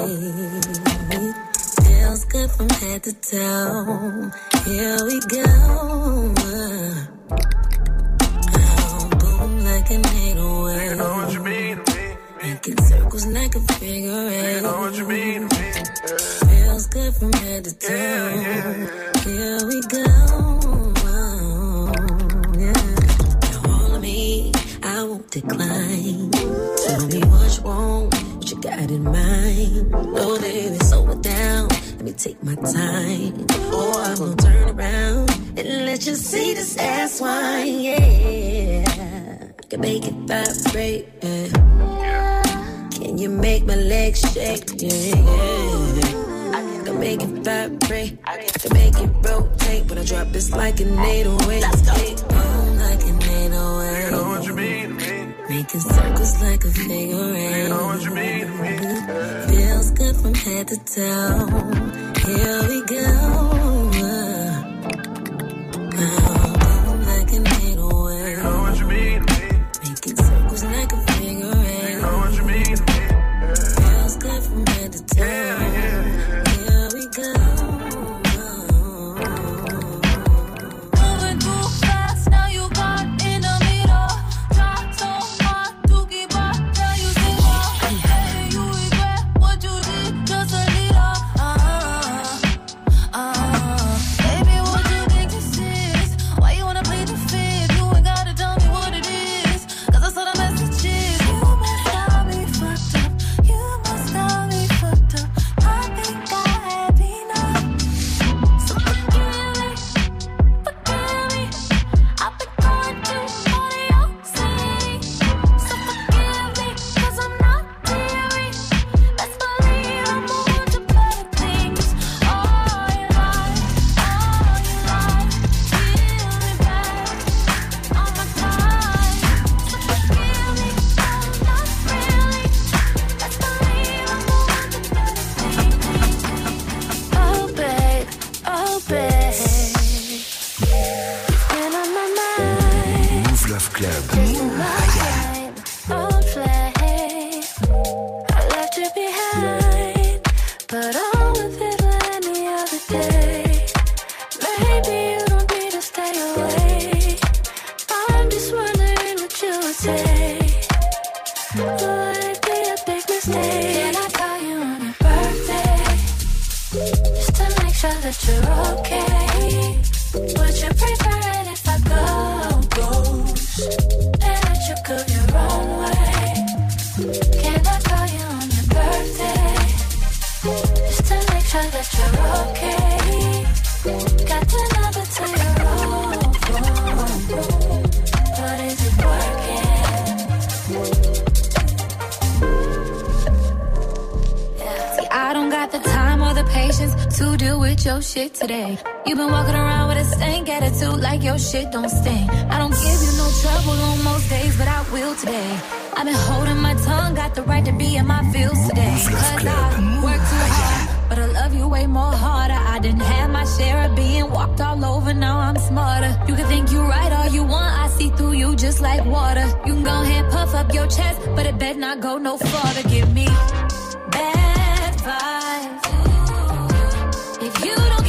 Feels good from head to toe. Here we go. Oh, boom like an 808. Making circles like a figure eight. You know what you mean. Feels good from head to toe. Here we go. won't decline. Tell me what's wrong, what you got in mind. No, baby, slow it down. Let me take my time. Or oh, I will turn around and let you see this ass wine. Yeah, I can make it vibrate. Yeah. Can you make my legs shake? Yeah, yeah. I can make it vibrate. I can make it rotate. When I drop, it's like an needle. Let's go. Making circles like a figure eight. You know what you mean Feels good from head to toe. Here we go. Wow. You can go ahead, puff up your chest, but it better not go no farther. Give me bad vibes. If you don't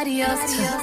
Adios. Adios.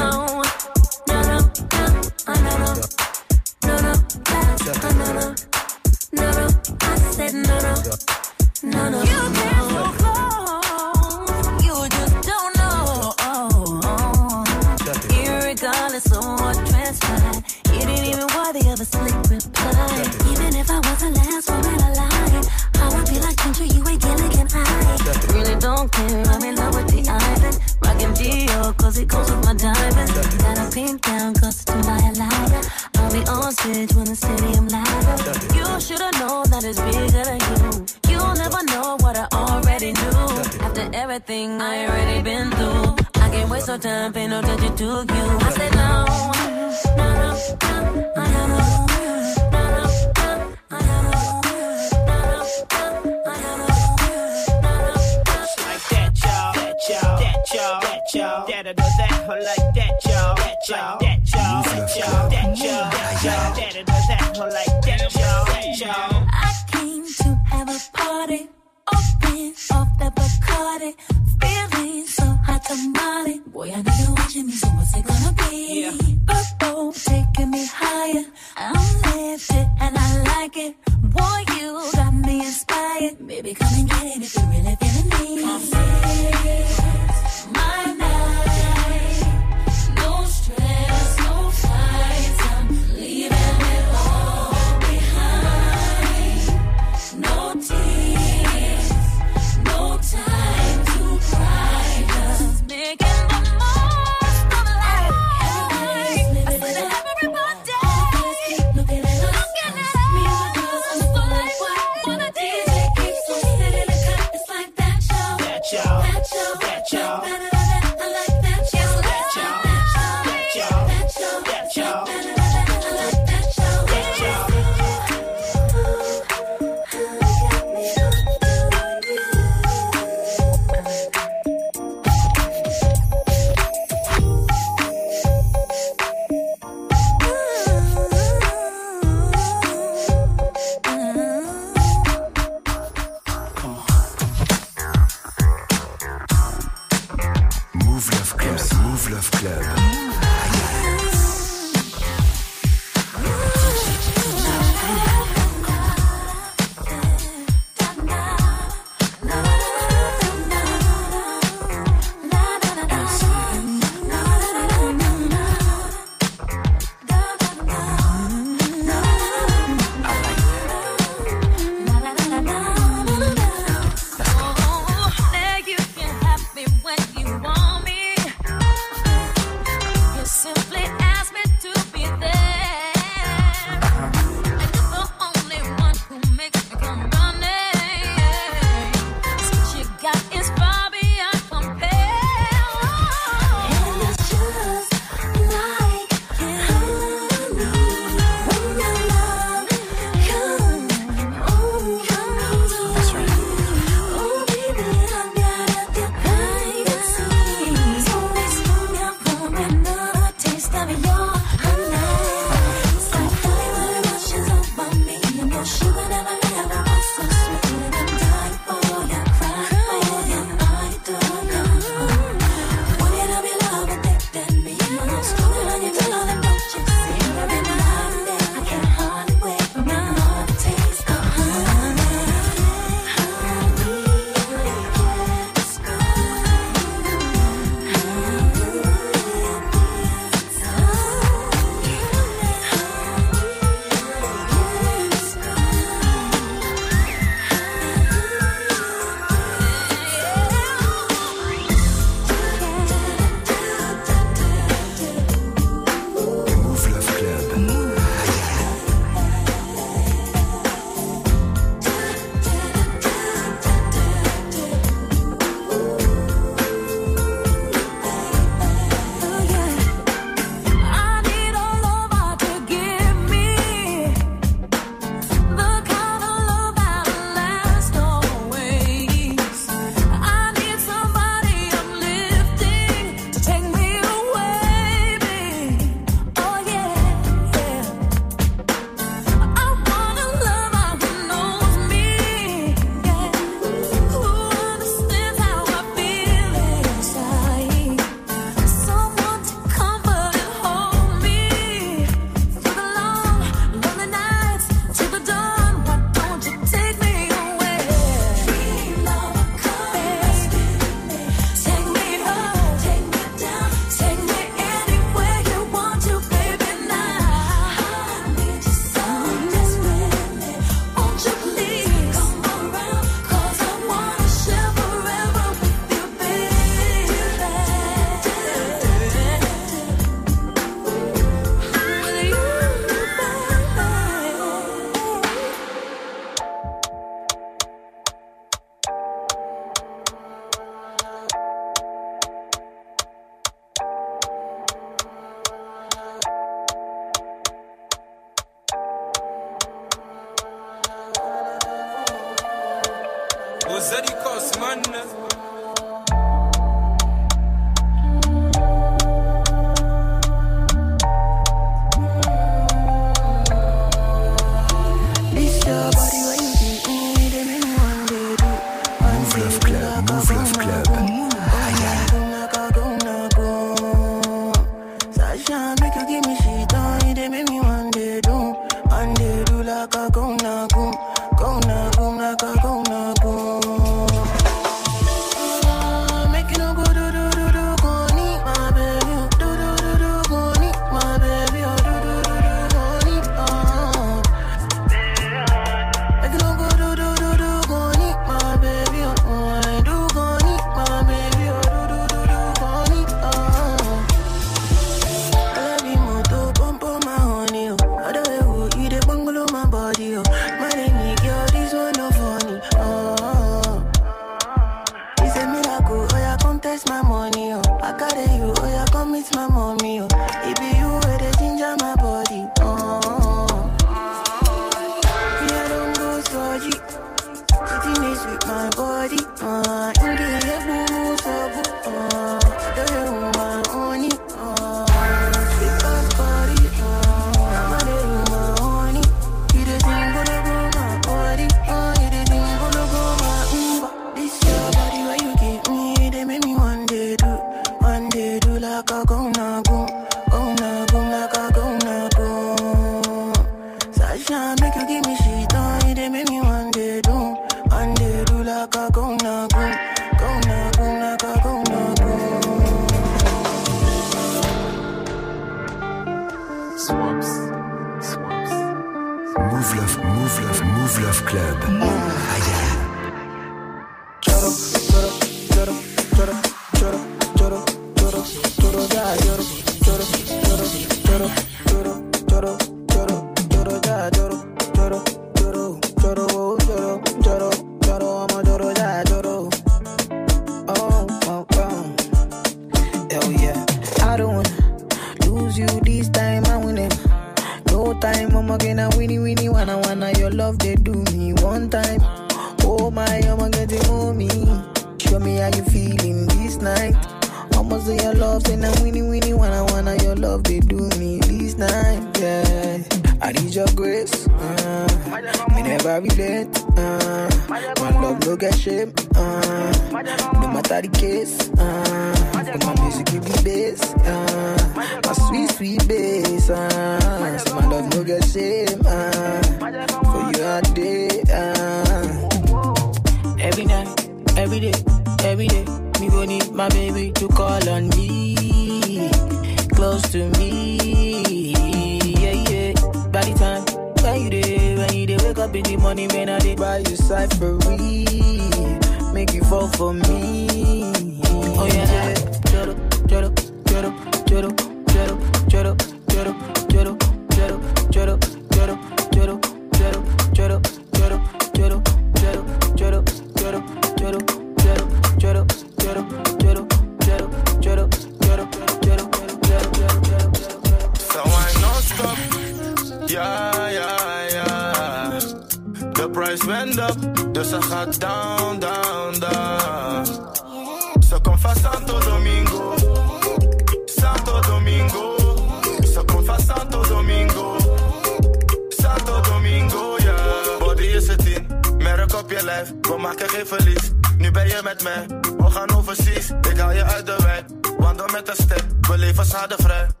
de vrij.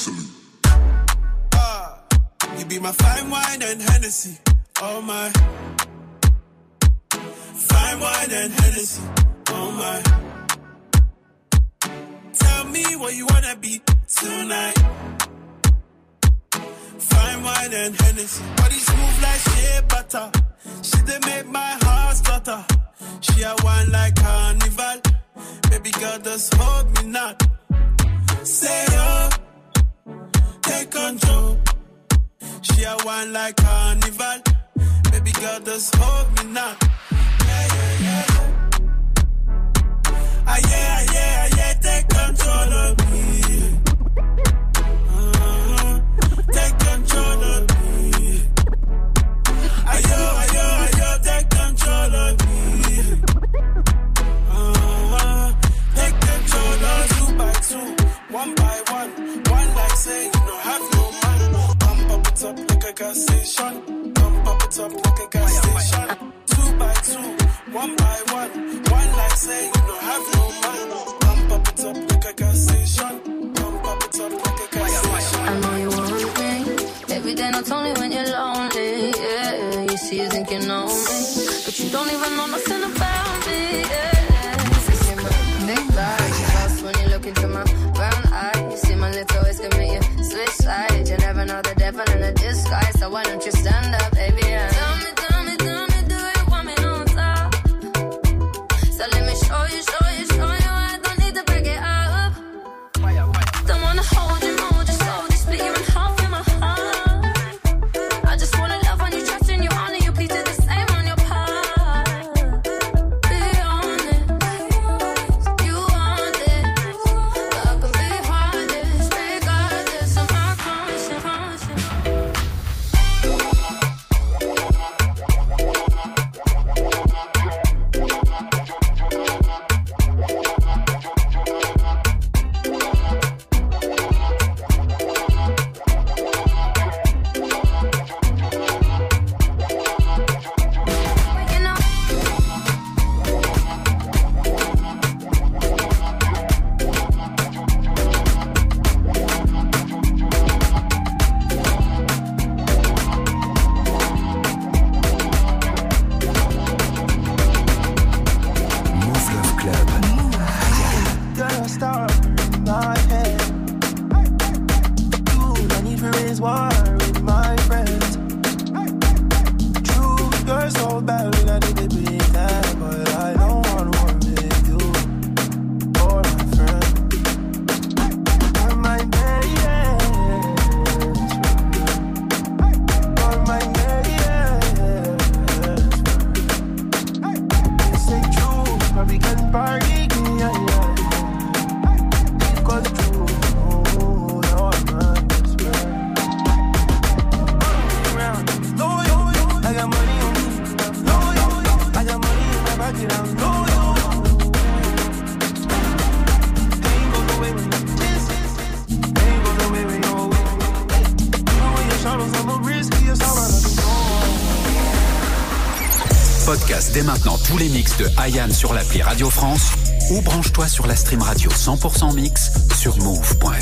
salute. Ah, you be my fine wine and Hennessy. Oh my. Fine wine and Hennessy. Oh my. Tell me what you wanna be tonight. Fine wine and Hennessy. Body smooth like shea butter. She done make my heart stutter. She a wine like carnival. Baby girl, just hold me not. Say oh like control. She a wine like carnival. Baby girl, just hold me now. Yeah, yeah, yeah. Ah, yeah, yeah. one by one. One like say you don't have no it up like a gas station. It up like a gas station. I know you want me. Every day not only when you're lonely. Yeah, you see you think you know me, but you don't even know nothing about me. Yeah. You see my when you look into my brown eyes. You see my lips always commit you switch sides. You never know the devil in a disguise, so why don't you stand up? maintenant tous les mix de Ayam sur l'appli Radio France ou branche-toi sur la stream radio 100% mix sur move.fr.